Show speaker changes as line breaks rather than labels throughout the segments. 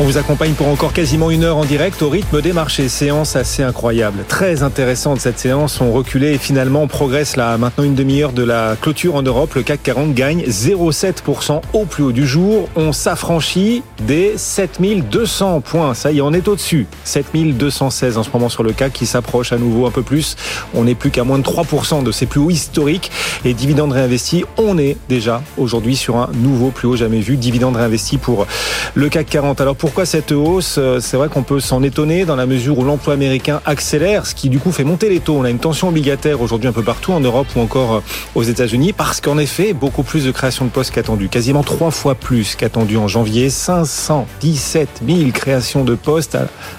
On vous accompagne pour encore quasiment une heure en direct au rythme des marchés. Séance assez incroyable. Très intéressante cette séance. On reculait et finalement on progresse là. Maintenant une demi-heure de la clôture en Europe. Le CAC 40 gagne 0,7% au plus haut du jour. On s'affranchit des 7200 points. Ça y est, on est au-dessus. 7216 en ce moment sur le CAC qui s'approche à nouveau un peu plus. On n'est plus qu'à moins de 3% de ses plus hauts historiques. Et dividendes réinvestis, on est déjà aujourd'hui sur un nouveau plus haut jamais vu. Dividendes réinvestis pour le CAC 40. Alors pour pourquoi cette hausse euh, C'est vrai qu'on peut s'en étonner dans la mesure où l'emploi américain accélère, ce qui du coup fait monter les taux. On a une tension obligataire aujourd'hui un peu partout en Europe ou encore euh, aux États-Unis parce qu'en effet, beaucoup plus de création de postes qu'attendu, quasiment trois fois plus qu'attendu en janvier, 517 000 créations de postes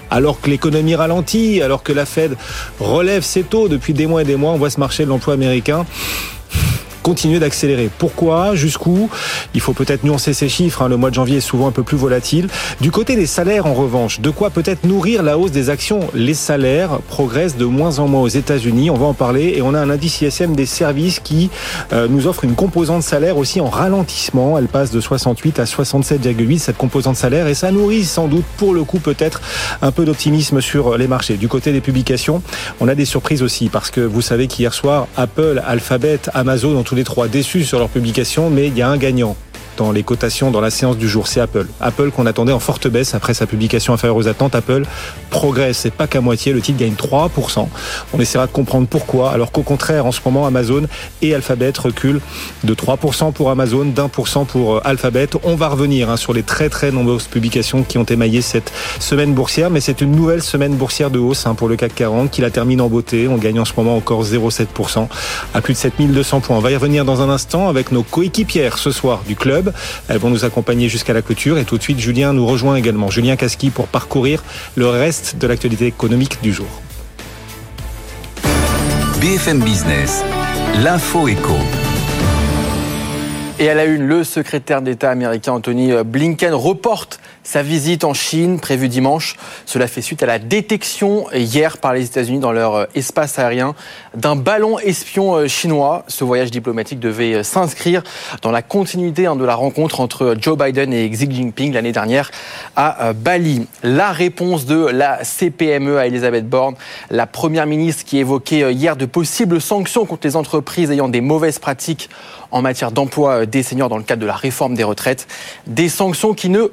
alors que l'économie ralentit, alors que la Fed relève ses taux depuis des mois et des mois. On voit ce marché de l'emploi américain continuer d'accélérer. Pourquoi Jusqu'où? Il faut peut-être nuancer ces chiffres. Hein. Le mois de janvier est souvent un peu plus volatile. Du côté des salaires, en revanche, de quoi peut-être nourrir la hausse des actions? Les salaires progressent de moins en moins aux États-Unis. On va en parler. Et on a un indice ISM des services qui euh, nous offre une composante salaire aussi en ralentissement. Elle passe de 68 à 67,8 cette composante salaire et ça nourrit sans doute pour le coup peut-être un peu d'optimisme sur les marchés. Du côté des publications, on a des surprises aussi parce que vous savez qu'hier soir, Apple, Alphabet, Amazon ont tous les trois déçus sur leur publication, mais il y a un gagnant dans les cotations dans la séance du jour, c'est Apple. Apple qu'on attendait en forte baisse après sa publication inférieure aux attentes. Apple progresse, et pas qu'à moitié, le titre gagne 3%. On essaiera de comprendre pourquoi, alors qu'au contraire, en ce moment, Amazon et Alphabet reculent de 3% pour Amazon, d'1% pour euh, Alphabet. On va revenir hein, sur les très très nombreuses publications qui ont émaillé cette semaine boursière, mais c'est une nouvelle semaine boursière de hausse hein, pour le CAC 40 qui la termine en beauté. On gagne en ce moment encore 0,7% à plus de 7200 points. On va y revenir dans un instant avec nos coéquipières ce soir du club. Elles vont nous accompagner jusqu'à la clôture et tout de suite Julien nous rejoint également. Julien Casqui pour parcourir le reste de l'actualité économique du jour.
BFM Business, l'info éco.
Et à la une, le secrétaire d'État américain Anthony Blinken reporte sa visite en Chine, prévue dimanche, cela fait suite à la détection hier par les États-Unis dans leur euh, espace aérien d'un ballon espion euh, chinois. Ce voyage diplomatique devait euh, s'inscrire dans la continuité hein, de la rencontre entre Joe Biden et Xi Jinping l'année dernière à Bali. La réponse de la CPME à Elisabeth Borne, la première ministre qui évoquait hier de possibles sanctions contre les entreprises ayant des mauvaises pratiques en matière d'emploi des seniors dans le cadre de la réforme des retraites. Des sanctions qui ne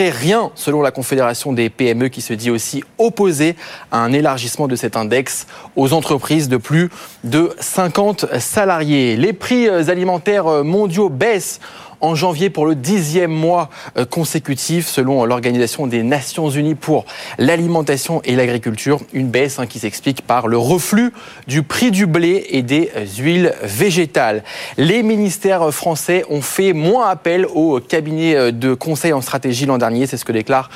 rien, selon la Confédération des PME, qui se dit aussi opposée à un élargissement de cet index aux entreprises de plus de 50 salariés. Les prix alimentaires mondiaux baissent en janvier pour le dixième mois euh, consécutif, selon l'Organisation des Nations Unies pour l'alimentation et l'agriculture. Une baisse hein, qui s'explique par le reflux du prix du blé et des huiles végétales. Les ministères français ont fait moins appel au cabinet euh, de conseil en stratégie l'an dernier. C'est ce que déclare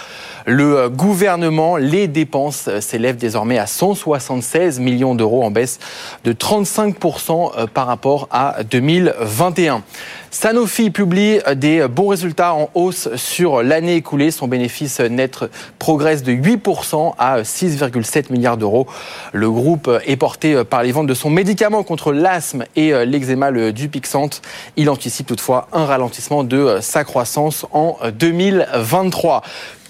le euh, gouvernement. Les dépenses s'élèvent désormais à 176 millions d'euros en baisse de 35% par rapport à 2021. Sanofi publie des bons résultats en hausse sur l'année écoulée. Son bénéfice net progresse de 8% à 6,7 milliards d'euros. Le groupe est porté par les ventes de son médicament contre l'asthme et l'eczéma, le Dupixent. Il anticipe toutefois un ralentissement de sa croissance en 2023.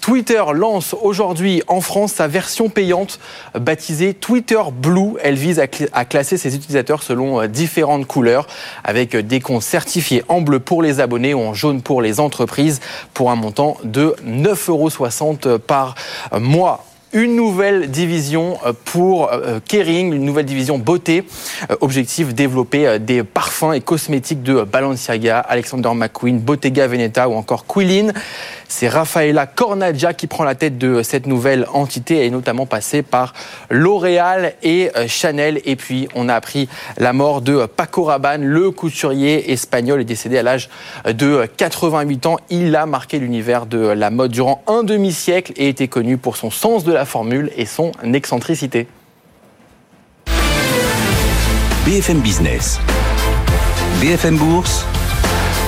Twitter lance aujourd'hui en France sa version payante baptisée Twitter Blue. Elle vise à, classer ses utilisateurs selon euh, différentes couleurs avec euh, des comptes certifiés en bleu pour les abonnés ou en jaune pour les entreprises pour un montant de 9,60 euros par mois une nouvelle division euh, pour Kering, une nouvelle division beauté. Objectif développer des parfums et cosmétiques de Balenciaga, Alexander McQueen, Bottega Veneta ou encore Quilin. C'est Rafaela Cornaggia qui prend la tête de cette nouvelle entité. Elle est notamment passée par L'Oréal et euh, Chanel. Et puis, on a appris la mort de Paco Rabanne, le couturier espagnol, est décédé à l'âge de 88 ans. Il a marqué l'univers de la mode durant un demi-siècle et était connu pour son sens de la formule et son excentricité.
BFM Business. BFM Bourse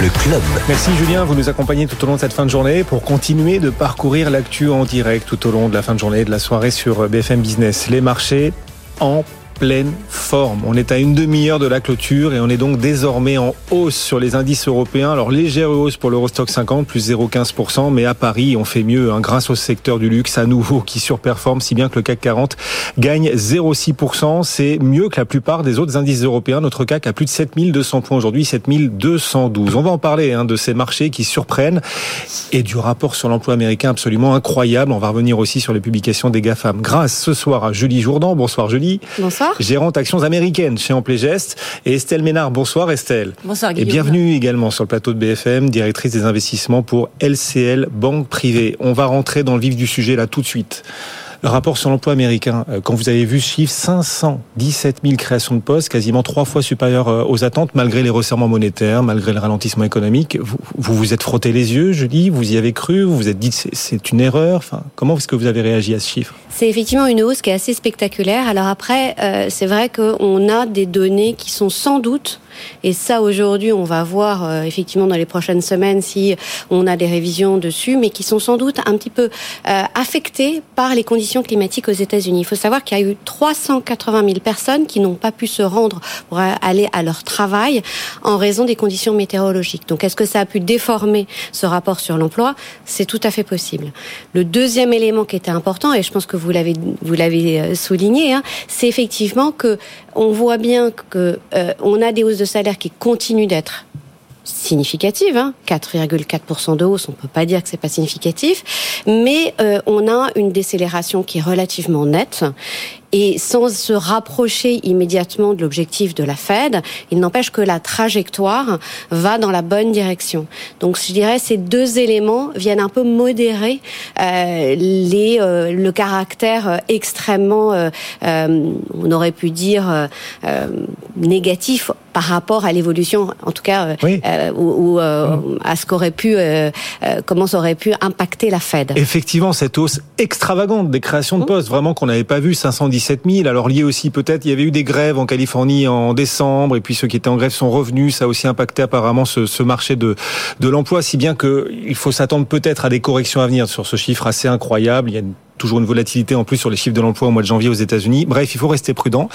le club.
Merci Julien, vous nous accompagnez tout au long de cette fin de journée pour continuer de parcourir l'actu en direct tout au long de la fin de journée de la soirée sur BFM Business. Les marchés en pleine forme. On est à une demi-heure de la clôture et on est donc désormais en hausse sur les indices européens. Alors légère hausse pour l'Eurostock 50, plus 0,15%, mais à Paris, on fait mieux hein, grâce au secteur du luxe à nouveau qui surperforme, si bien que le CAC 40 gagne 0,6%. C'est mieux que la plupart des autres indices européens. Notre CAC a plus de 7200 points aujourd'hui, 7212. On va en parler hein, de ces marchés qui surprennent et du rapport sur l'emploi américain absolument incroyable. On va revenir aussi sur les publications des GAFAM. Grâce ce soir à Julie Jourdan. Bonsoir Julie.
Bonsoir.
Gérante actions américaines chez Amplégest. Et Estelle Ménard. Bonsoir Estelle.
Bonsoir Guillaume.
Et bienvenue également sur le plateau de BFM, directrice des investissements pour LCL Banque Privée. On va rentrer dans le vif du sujet là tout de suite. Le rapport sur l'emploi américain, euh, quand vous avez vu ce chiffre, 517 000 créations de postes, quasiment trois fois supérieures euh, aux attentes, malgré les resserrements monétaires, malgré le ralentissement économique. Vous vous, êtes frotté les yeux, je dis, vous y avez cru, vous vous êtes dit c'est une erreur. Enfin, comment est-ce que vous avez réagi à ce chiffre?
C'est effectivement une hausse qui est assez spectaculaire. Alors après, euh, c'est vrai qu'on a des données qui sont sans doute et ça, aujourd'hui, on va voir euh, effectivement dans les prochaines semaines si on a des révisions dessus, mais qui sont sans doute un petit peu euh, affectées par les conditions climatiques aux États-Unis. Il faut savoir qu'il y a eu 380 000 personnes qui n'ont pas pu se rendre pour aller à leur travail en raison des conditions météorologiques. Donc, est-ce que ça a pu déformer ce rapport sur l'emploi? C'est tout à fait possible. Le deuxième élément qui était important, et je pense que vous l'avez vous l'avez euh, souligné, hein, c'est effectivement que on voit bien que euh, on a des hausses de salaire qui continuent d'être significatives, hein, 4,4% de hausse, on peut pas dire que c'est pas significatif, mais euh, on a une décélération qui est relativement nette et sans se rapprocher immédiatement de l'objectif de la Fed, il n'empêche que la trajectoire va dans la bonne direction. Donc je dirais ces deux éléments viennent un peu modérer euh, les, euh, le caractère extrêmement, euh, euh on aurait pu dire, euh, négatif par rapport à l'évolution, en tout cas, oui. ou, ou mmh. à ce qu'aurait pu, comment ça aurait pu impacter la Fed.
Effectivement, cette hausse extravagante des créations de mmh. postes, vraiment qu'on n'avait pas vu, 510 17 000. Alors lié aussi peut-être, il y avait eu des grèves en Californie en décembre, et puis ceux qui étaient en grève sont revenus. Ça a aussi impacté apparemment ce, marché de, l'emploi, si bien qu'il faut s'attendre peut-être à des corrections à venir sur ce chiffre assez incroyable. Il y a toujours une volatilité en plus sur les chiffres de l'emploi au mois de janvier aux États-Unis. Bref, il faut rester prudent.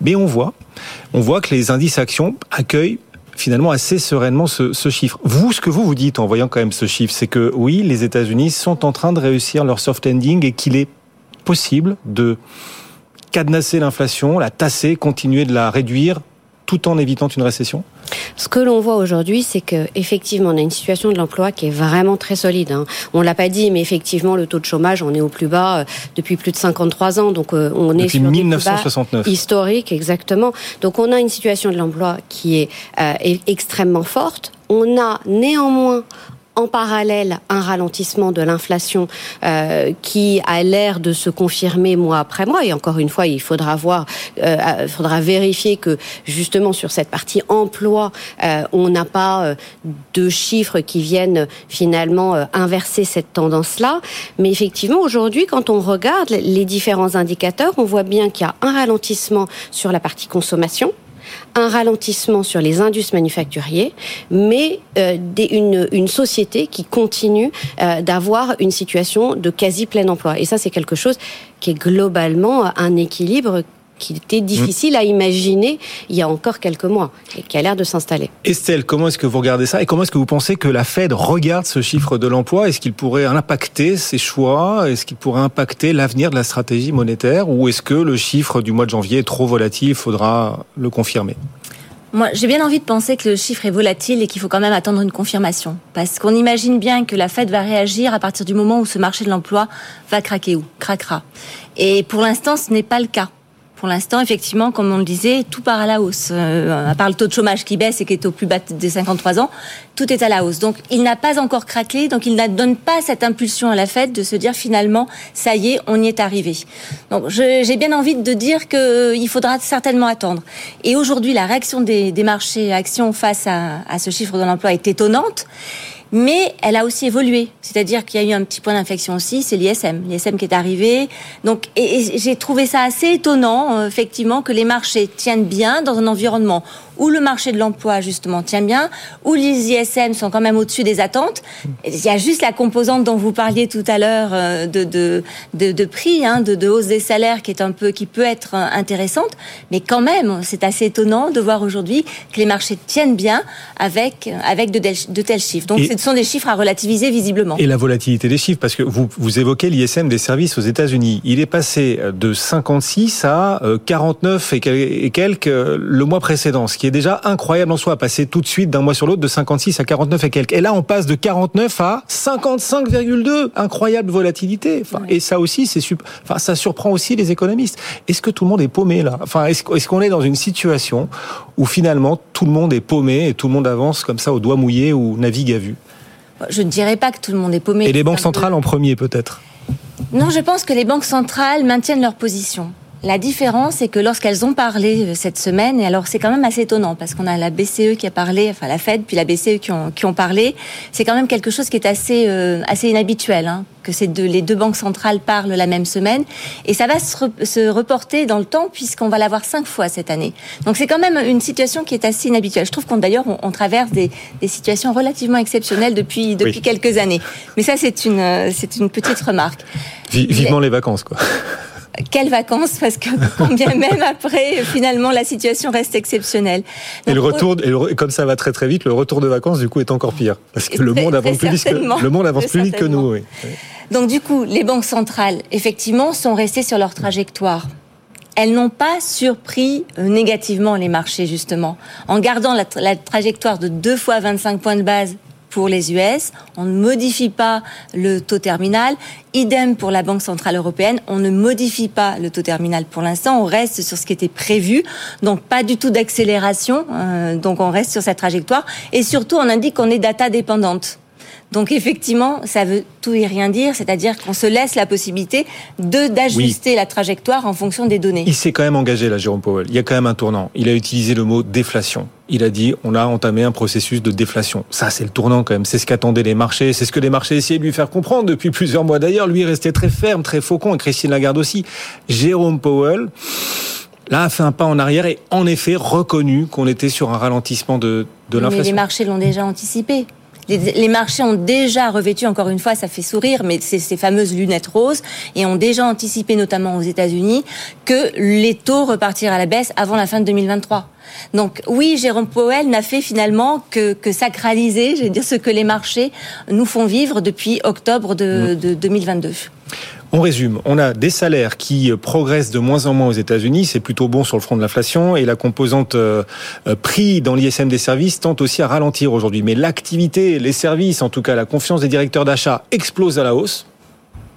Mais on voit, on voit que les indices actions accueillent finalement assez sereinement ce, ce, chiffre. Vous, ce que vous vous dites en voyant quand même ce chiffre, c'est que oui, les États-Unis sont en train de réussir leur soft landing et qu'il est possible de cadenasser l'inflation, la tasser, continuer de la réduire tout en évitant une récession?
Ce que l'on voit aujourd'hui, c'est que effectivement, on a une situation de l'emploi qui est vraiment très solide. Hein. On l'a pas dit, mais effectivement, le taux de chômage, on est au plus bas euh, depuis plus de 53 ans, donc euh, on
depuis
est sur
1969
historique, exactement. Donc on a une situation de l'emploi qui est, euh, est extrêmement forte. On a néanmoins en parallèle un ralentissement de l'inflation euh, qui a l'air de se confirmer mois après mois. Et encore une fois, il faudra voir, euh, faudra vérifier que justement sur cette partie emploi, euh, on n'a pas de chiffres qui viennent finalement inverser cette tendance-là. Mais effectivement, aujourd'hui, quand on regarde les différents indicateurs, on voit bien qu'il y a un ralentissement sur la partie consommation un ralentissement sur les indus manufacturiers, mais euh, une, société qui continue euh, d'avoir une situation de quasi plein emploi. Et ça, c'est quelque chose qui est globalement un équilibre qui était difficile à imaginer il y a encore quelques mois et qui a l'air de s'installer.
Estelle, comment est-ce que vous regardez ça et comment est-ce que vous pensez que la Fed regarde ce chiffre de l'emploi? Est-ce qu'il pourrait impacter ses choix? Est-ce qu'il pourrait impacter l'avenir de la stratégie monétaire? Ou est-ce que le chiffre du mois de janvier est trop volatile? Il faudra le confirmer
moi, j'ai bien envie de penser que le chiffre est volatile et qu'il faut quand même attendre une confirmation. Parce qu'on imagine bien que la Fed va réagir à partir du moment où ce marché de l'emploi va craquer ou craquera. Et pour l'instant, ce n'est pas le cas. Pour l'instant, effectivement, comme on le disait, tout part à la hausse. Euh, à part le taux de chômage qui baisse et qui est au plus bas des 53 ans, tout est à la hausse. Donc, il n'a pas encore craqué, donc il ne donne pas cette impulsion à la Fed de se dire finalement, ça y est, on y est arrivé. Donc, j'ai bien envie de dire qu'il euh, faudra certainement attendre. Et aujourd'hui, la réaction des, marchés actions face à, à ce chiffre de l'emploi est étonnante. Mais elle a aussi évolué. C'est-à-dire qu'il y a eu un petit point d'inflexion aussi, c'est l'ISM, l'ISM qui est arrivé. Donc, et, j'ai trouvé ça assez étonnant, euh, effectivement, que les marchés tiennent bien dans un environnement où le marché de l'emploi justement tient bien, où les ISM sont quand même au-dessus des attentes. Il y a juste la composante dont vous parliez tout à l'heure euh, de, de, de, de prix, hein, de, de, hausse des salaires qui est un peu, qui peut être euh, intéressante, mais quand même, c'est assez étonnant de voir aujourd'hui que les marchés tiennent bien avec avec de, de tels chiffres. Donc, ce sont des chiffres à relativiser visiblement.
Et la volatilité des chiffres, parce que vous vous évoquez l'ISM des services aux États-Unis, il est passé de 56 à 49 euh, et quelques le mois précédent, ce qui est déjà incroyable en soi, passer tout de suite d'un mois sur l'autre de 56 à 49 et quelques. Et là, on passe de 49 à 55,2. Incroyable volatilité. Enfin, Et ça aussi, c'est enfin, ça surprend aussi les économistes. Est-ce que tout le monde est paumé là? Enfin, est-ce qu'on est dans une situation où finalement tout le monde est paumé et tout le monde avance comme ça au doigt mouillé ou navigue à vue?
Je ne dirais pas que tout le monde est paumé.
Et les banques centrales en premier peut-être?
Non, je pense que les banques centrales maintiennent leur position. La différence, c'est que lorsqu'elles ont parlé euh, cette semaine, et alors c'est quand même assez étonnant parce qu'on a la BCE qui a parlé, enfin la Fed puis la BCE qui ont, qui ont parlé, c'est quand même quelque chose qui est assez euh, assez inhabituel, hein, que ces deux, les deux banques centrales parlent la même semaine, et ça va se, se reporter dans le temps puisqu'on va l'avoir cinq fois cette année. Donc c'est quand même une situation qui est assez inhabituelle. Je trouve qu'on d'ailleurs on, traverse des, des, situations relativement exceptionnelles depuis depuis quelques années. Mais ça c'est une euh, c'est une petite remarque.
vivement les vacances quoi
quelles vacances Parce que combien même après, finalement, la situation reste exceptionnelle.
et le retour, et comme ça va très très vite, le retour de vacances, du coup, est encore pire. Parce que le monde avance plus vite que, le monde avance plus vite que nous. Oui.
Donc, du coup, les banques centrales, effectivement, sont restées sur leur trajectoire elles n'ont pas surpris euh, négativement les marchés, justement. En gardant la, la, trajectoire de 2 fois 25 points de base pour les US. On ne modifie pas le taux terminal. Idem pour la Banque Centrale Européenne. On ne modifie pas le taux terminal pour l'instant. On reste sur ce qui était prévu. Donc, pas du tout d'accélération. Euh, donc, on reste sur cette trajectoire. Et surtout, on indique qu'on est data dépendante. Donc effectivement, ça veut tout et rien dire, c'est-à-dire qu'on se laisse la possibilité de d'ajuster la trajectoire en fonction des données.
Il s'est quand même engagé là, Jérôme Powell. Il y a quand même un tournant. Il a utilisé le mot déflation. Il a dit on a entamé un processus de déflation. Ça, c'est le tournant quand même. C'est ce qu'attendaient les marchés. C'est ce que les marchés essayaient de lui faire comprendre depuis plusieurs mois. D'ailleurs, lui restait très ferme, très faucon, et Christine Lagarde aussi. Jérôme Powell là a fait un pas en arrière et en effet reconnu qu'on était sur un ralentissement de, de l'inflation.
Mais les marchés l'ont déjà anticipé les, marchés ont déjà revêtu, encore une fois, ça fait sourire, mais c'est ces fameuses lunettes roses, et ont déjà anticipé, notamment aux États-Unis, que les taux repartiront à la baisse avant la fin de 2023. Donc oui, Jérôme Powell n'a fait finalement que, que sacraliser, je vais dire, ce que les marchés nous font vivre depuis octobre de, mmh. de 2022.
On résume, on a des salaires qui progressent de moins en moins aux États-Unis, c'est plutôt bon sur le front de l'inflation, et la composante euh, euh, prix dans l'ISM des services tente aussi à ralentir aujourd'hui. Mais l'activité, les services, en tout cas la confiance des directeurs d'achat explose à la hausse.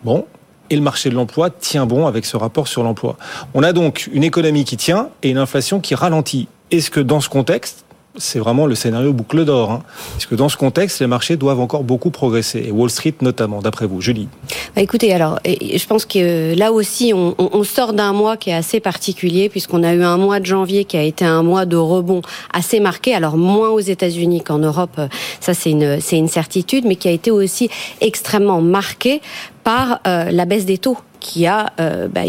Bon, et le marché de l'emploi tient bon avec ce rapport sur l'emploi. On a donc une économie qui tient et une inflation qui ralentit. Est-ce que dans ce contexte, c'est vraiment le scénario boucle d'or. Hein. Parce que dans ce contexte, les marchés doivent encore beaucoup progresser, et Wall Street notamment, d'après vous? Julie
bah Écoutez, alors, je pense que là aussi, on, sort d'un mois qui est assez particulier, puisqu'on a eu un mois de janvier qui a été un mois de rebond assez marqué, alors moins aux États-Unis qu'en Europe, ça c'est une, c'est une certitude, mais qui a été aussi extrêmement marqué par euh, la baisse des taux qui a, euh, bah,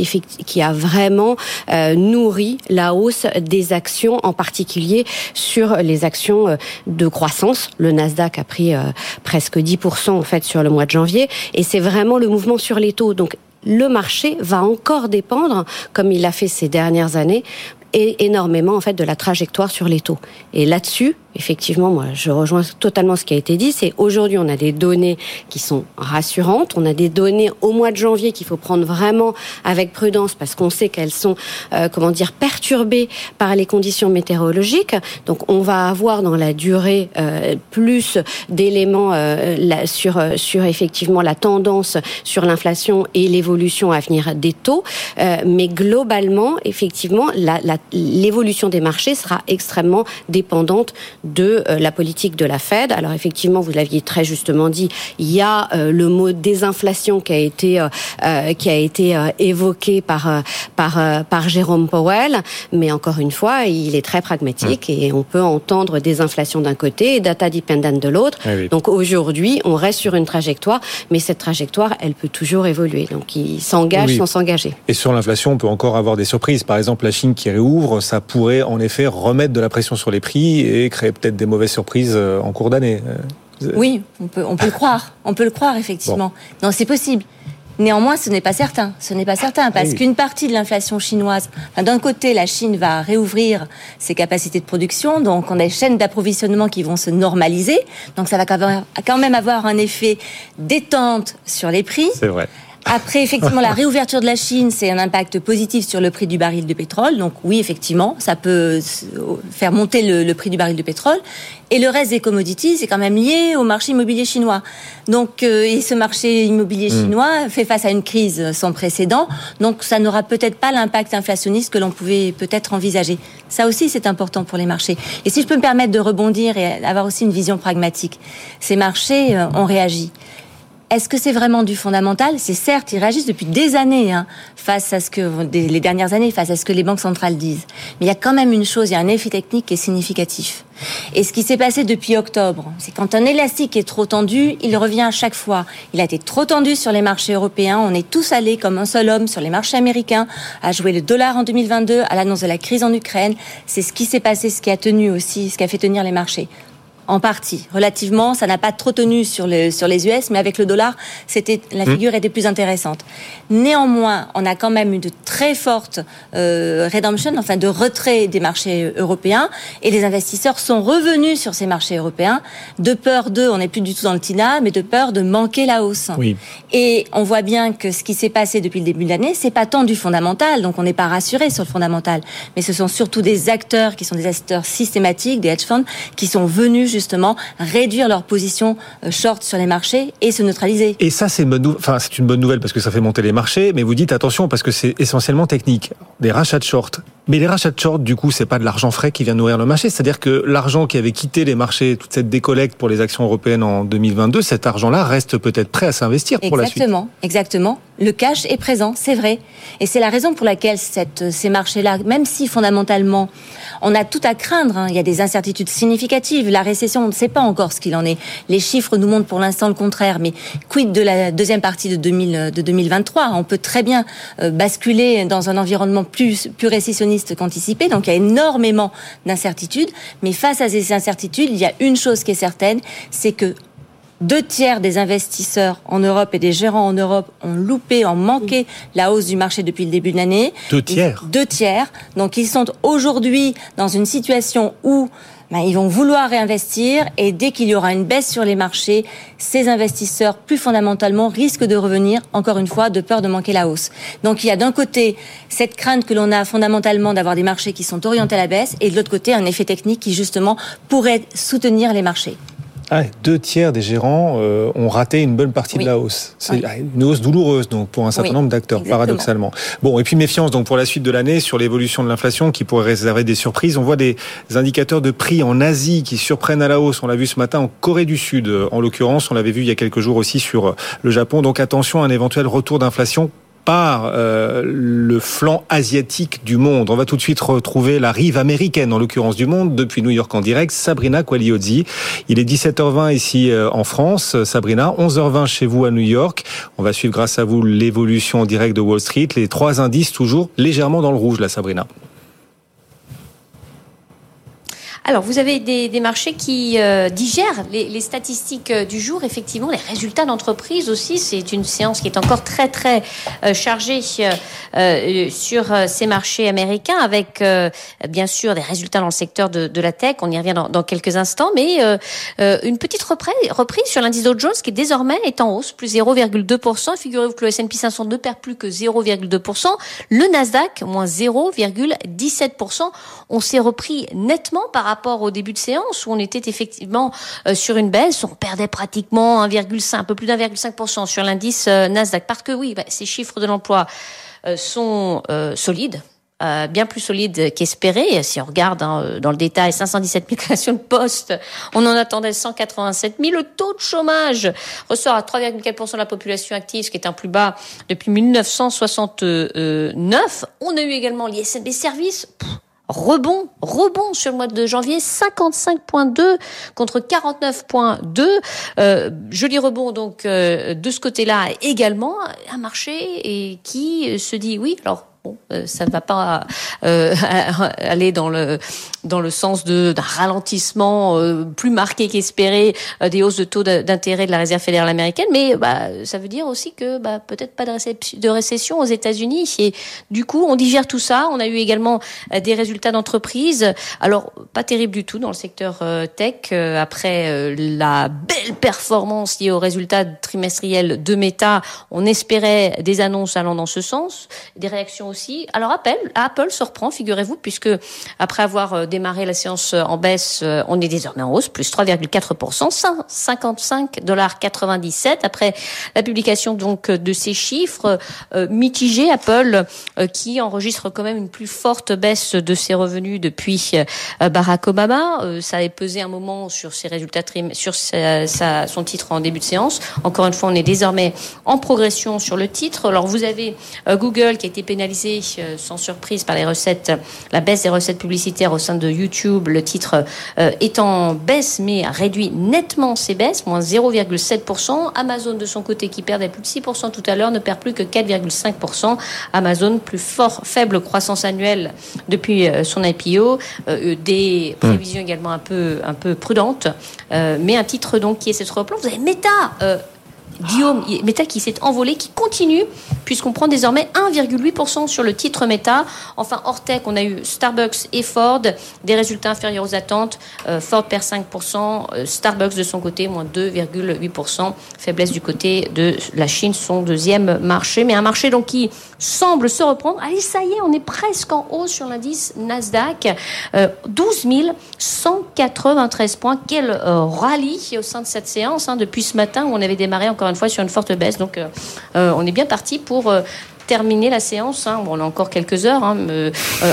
qui a vraiment euh, nourri la hausse des actions, en particulier sur les actions euh, de croissance. Le Nasdaq a pris presque 10% en fait sur le mois de janvier, et c'est vraiment le mouvement sur les taux. Donc le marché va encore dépendre, comme il l'a fait ces dernières années, et énormément en fait de la trajectoire sur les taux. Et là-dessus, effectivement, moi, je rejoins totalement ce qui a été dit. C'est aujourd'hui, on a des données qui sont rassurantes. On a des données au mois de janvier qu'il faut prendre vraiment avec prudence parce qu'on sait qu'elles sont, euh, comment dire, perturbées par les conditions météorologiques. Donc, on va avoir dans la durée euh, plus d'éléments euh, sur sur effectivement la tendance sur l'inflation et l'évolution à venir des taux. mais globalement, effectivement, la, la l'évolution des marchés sera extrêmement dépendante de euh, la politique de la Fed. Alors effectivement, vous l'aviez très justement dit, il y a euh, le mot désinflation qui a été euh, qui a été évoqué par par par Jérôme Powell, mais encore une fois, il est très pragmatique et on peut entendre désinflation d'un côté et data dependent de l'autre. Donc aujourd'hui, on reste sur une trajectoire, mais cette trajectoire, elle peut toujours évoluer. Donc il s'engage sans s'engager.
Et sur l'inflation, on peut encore avoir des surprises. Par exemple, la Chine qui réouvre, ça pourrait en effet remettre de la pression sur les prix et créer peut-être des mauvaises surprises euh, en cours d'année.
Euh, oui, on peut, on peut le croire. On peut le croire, effectivement. Non, c'est possible. Néanmoins, ce n'est pas certain. Ce n'est pas certain parce qu'une partie de l'inflation chinoise, d'un côté, la Chine va réouvrir ses capacités de production, donc on a des chaînes d'approvisionnement qui vont se normaliser, donc ça va quand même avoir un effet détente sur les prix.
C'est vrai.
Après, effectivement, la réouverture de la Chine, c'est un impact positif sur le prix du baril de pétrole. Donc oui, effectivement, ça peut faire monter le, prix du baril de pétrole. Et le reste des commodities, c'est quand même lié au marché immobilier chinois. Donc, euh, et ce marché immobilier hmm. chinois fait face à une crise sans précédent. Donc, ça n'aura peut-être pas l'impact inflationniste que l'on pouvait peut-être envisager. Ça aussi, c'est important pour les marchés. Et si je peux me permettre de rebondir et avoir aussi une vision pragmatique, ces marchés euh, ont réagi. Est-ce que c'est vraiment du fondamental? C'est certes, ils réagissent depuis des années hein, face à ce que les dernières années, face à ce que les banques centrales disent. Mais il y a quand même une chose, il y a un effet technique qui est significatif. Et ce qui s'est passé depuis octobre, c'est quand un élastique est trop tendu, il revient à chaque fois. Il a été trop tendu sur les marchés européens. On est tous allés comme un seul homme sur les marchés américains à jouer le dollar en 2022 à l'annonce de la crise en Ukraine. C'est ce qui s'est passé, ce qui a tenu aussi, ce qui a fait tenir les marchés en partie, relativement. Ça n'a pas trop tenu sur, sur les US, mais avec le dollar, c'était la mmh. figure était plus intéressante. Néanmoins, on a quand même eu de très fortes euh, redemption, enfin de retrait des marchés européens, et les investisseurs sont revenus sur ces marchés européens de peur de, on n'est plus du tout dans le TINA, mais de peur de manquer la hausse.
Oui.
Et on voit bien que ce qui s'est passé depuis le début de l'année, c'est pas tant du fondamental, donc on n'est pas rassuré sur le fondamental, mais ce sont surtout des acteurs qui sont des acteurs systématiques, des hedge funds, qui sont venus justement réduire leur position euh, short sur les marchés et se neutraliser.
Et ça, c'est une bonne, enfin, c'est une bonne nouvelle parce que ça fait monter les marchés, mais vous dites attention parce que c'est essentiellement technique. Des rachats de short. Mais les rachats de short, du coup, c'est pas de l'argent frais qui vient nourrir le marché. C'est-à-dire que l'argent qui avait quitté les marchés, toute cette décollecte pour les actions européennes en 2022, cet argent-là reste peut-être prêt à s'investir pour la suite.
Exactement, exactement. Le cash est présent, c'est vrai. Et c'est la raison pour laquelle cette, ces marchés-là, même si fondamentalement on a tout à craindre. Hein. Il y a des incertitudes significatives. La récession, on ne sait pas encore ce qu'il en est. Les chiffres nous montrent pour l'instant le contraire. Mais quid de la deuxième partie de, 2000, de 2023 On peut très bien euh, basculer dans un environnement plus, plus récessionniste qu'anticipé. Donc il y a énormément d'incertitudes. Mais face à ces incertitudes, il y a une chose qui est certaine, c'est que deux tiers des investisseurs en Europe et des gérants en Europe ont loupé, ont manqué la hausse du marché depuis le début de l'année.
Deux tiers.
deux tiers. Donc ils sont aujourd'hui dans une situation où ben, ils vont vouloir réinvestir et dès qu'il y aura une baisse sur les marchés, ces investisseurs, plus fondamentalement, risquent de revenir, encore une fois, de peur de manquer la hausse. Donc il y a d'un côté cette crainte que l'on a fondamentalement d'avoir des marchés qui sont orientés à la baisse et de l'autre côté un effet technique qui justement pourrait soutenir les marchés.
Ah, deux tiers des gérants euh, ont raté une bonne partie de la hausse. C'est une hausse douloureuse donc pour un certain nombre d'acteurs, paradoxalement. Bon, et puis méfiance donc pour la suite de l'année sur l'évolution de l'inflation qui pourrait réserver des surprises. On voit des indicateurs de prix en Asie qui surprennent à la hausse. On l'a vu ce matin en Corée du Sud, en l'occurrence. On l'avait vu il y a quelques jours aussi sur le Japon. Donc attention à un éventuel retour d'inflation par euh, le flanc asiatique du monde. On va tout de suite retrouver la rive américaine, en l'occurrence du monde, depuis New York en direct, Sabrina Quagliozzi. Il est 17h20 ici euh, en France, Sabrina, 11h20 chez vous à New York. On va suivre grâce à vous l'évolution en direct de Wall Street. Les trois indices toujours légèrement dans le rouge, là, Sabrina.
Alors, vous avez des, des marchés qui euh, digèrent les, les, statistiques euh, du jour, effectivement, les résultats d'entreprise aussi. C'est une séance qui est encore très, très euh, chargée euh, sur ces marchés américains, avec bien sûr des résultats dans le secteur de, de la tech. On y revient dans, dans quelques instants, mais une petite reprise, reprise sur l'indice Dow Jones qui désormais est en hausse, plus 0,2%. Figurez-vous que le S&P 500 ne perd plus que 0,2%. Le Nasdaq, moins 0,17%. On s'est repris nettement par rapport au début de séance où on était effectivement euh, sur une baisse, on perdait pratiquement 1,5, un peu plus d'1,5% sur l'indice euh, Nasdaq. Parce que oui, bah, ces chiffres de l'emploi euh, sont solides, bien plus solide qu'espéré. Si on regarde hein, dans le détail, 517 000 créations de postes, on en attendait 187 000. Le taux de chômage ressort à 3,4% de la population active, ce qui est un plus bas depuis 1969. On a eu également l'ISN des services rebond, rebond sur le mois de janvier, 55.2 contre 49.2. Euh, joli rebond donc euh, de ce côté-là également, un marché et qui se dit oui, alors Bon, euh, ça ne va pas euh, aller dans le dans le sens de d'un ralentissement euh, plus marqué qu'espéré des hausses de taux d'intérêt de la Réserve fédérale américaine, mais bah, ça veut dire aussi que bah, peut-être pas de, de récession aux États-Unis. Et du coup, on digère tout ça. On a eu également des résultats d'entreprise. Alors pas terrible du tout dans le secteur tech après la belle performance liée aux résultats trimestriels de Meta. On espérait des annonces allant dans ce sens, des réactions Alors Apple, Apple surprend, figurez-vous, puisque après avoir euh, démarré la séance euh, en baisse, euh, on est désormais en hausse, plus 3,4%, 55 dollars 97 après la publication donc de ces chiffres mitigés. Apple qui enregistre quand même une plus forte baisse de ses revenus depuis Barack Obama. ça a pesé un moment sur ses résultats sur son titre en début de séance. Encore une fois, on est désormais en progression sur le titre. Alors vous avez Google qui a été pénalisé euh, sans surprise par les recettes, la baisse des recettes publicitaires au sein de YouTube. Le titre euh, est en baisse, mais a réduit nettement ses baisses, moins 0,7%. Amazon, de son côté, qui perdait plus de 6% tout à l'heure, ne perd plus que 4,5%. Amazon, plus fort, faible croissance annuelle depuis euh, son IPO, des prévisions également un peu, un peu prudentes, mais un titre donc qui est cette replan. Vous avez Meta Guillaume, Meta qui s'est envolé, qui continue, puisqu'on prend désormais 1,8% sur le titre Meta. Enfin, hors tech, on a eu Starbucks et Ford, des résultats inférieurs aux attentes. Euh, Ford perd 5%, euh, Starbucks de son côté, moins 2,8%. Faiblesse du côté de la Chine, son deuxième marché. Mais un marché donc qui semble se reprendre. Allez, ça y est, on est presque en hausse sur l'indice Nasdaq. 12 193 points. Quel euh, rallye au sein de cette séance hein, depuis ce matin où on avait démarré encore une fois sur une forte baisse. Donc euh, euh, on est bien parti pour euh, terminer la séance. Hein. on a encore quelques heures hein,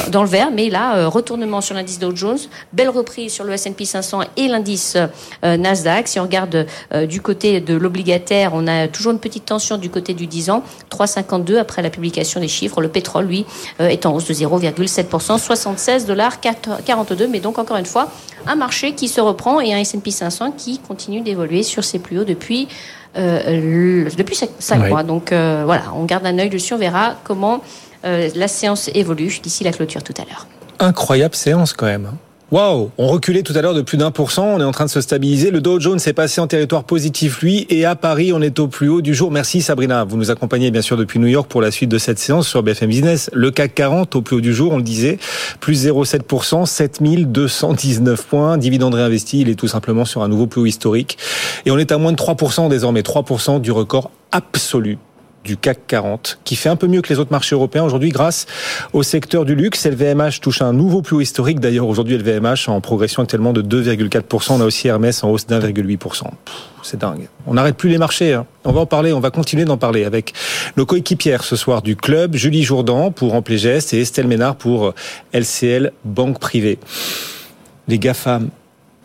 dans le vert, mais là, retournement sur l'indice Dow Jones, belle reprise sur le S&P 500 et l'indice Nasdaq. Si on regarde du côté de l'obligataire, on a toujours une petite tension du côté du 10 ans, 3,52 après la publication des chiffres. Le pétrole, lui, est en hausse de 0,7%, 76 dollars 42. Mais donc encore une fois, un marché qui se reprend et un S&P 500 qui continue d'évoluer sur ses plus hauts depuis euh, depuis cinq mois. Donc euh, voilà, on garde un œil dessus, on verra comment euh, la séance évolue d'ici la clôture tout à l'heure.
Incroyable séance quand même. Waouh On reculait tout à l'heure de plus d'un pour cent, on est en train de se stabiliser. Le Dow Jones est passé en territoire positif, lui, et à Paris, on est au plus haut du jour. Merci Sabrina, vous nous accompagnez bien sûr depuis New York pour la suite de cette séance sur BFM Business. Le CAC 40 au plus haut du jour, on le disait, plus 0,7%, 7219 points. Dividende réinvesti, il est tout simplement sur un nouveau plus haut historique. Et on est à moins de 3% désormais, 3% du record absolu du CAC 40, qui fait un peu mieux que les autres marchés européens aujourd'hui grâce au secteur du luxe. LVMH touche un nouveau plus haut historique. D'ailleurs, aujourd'hui, LVMH en progression actuellement de 2,4%. On a aussi Hermès en hausse d'1,8%. C'est dingue. On n'arrête plus les marchés. Hein. On va en parler, on va continuer d'en parler avec nos coéquipières ce soir du club, Julie Jourdan pour Amplé Geste et Estelle Ménard pour LCL Banque Privée. Les GAFAM,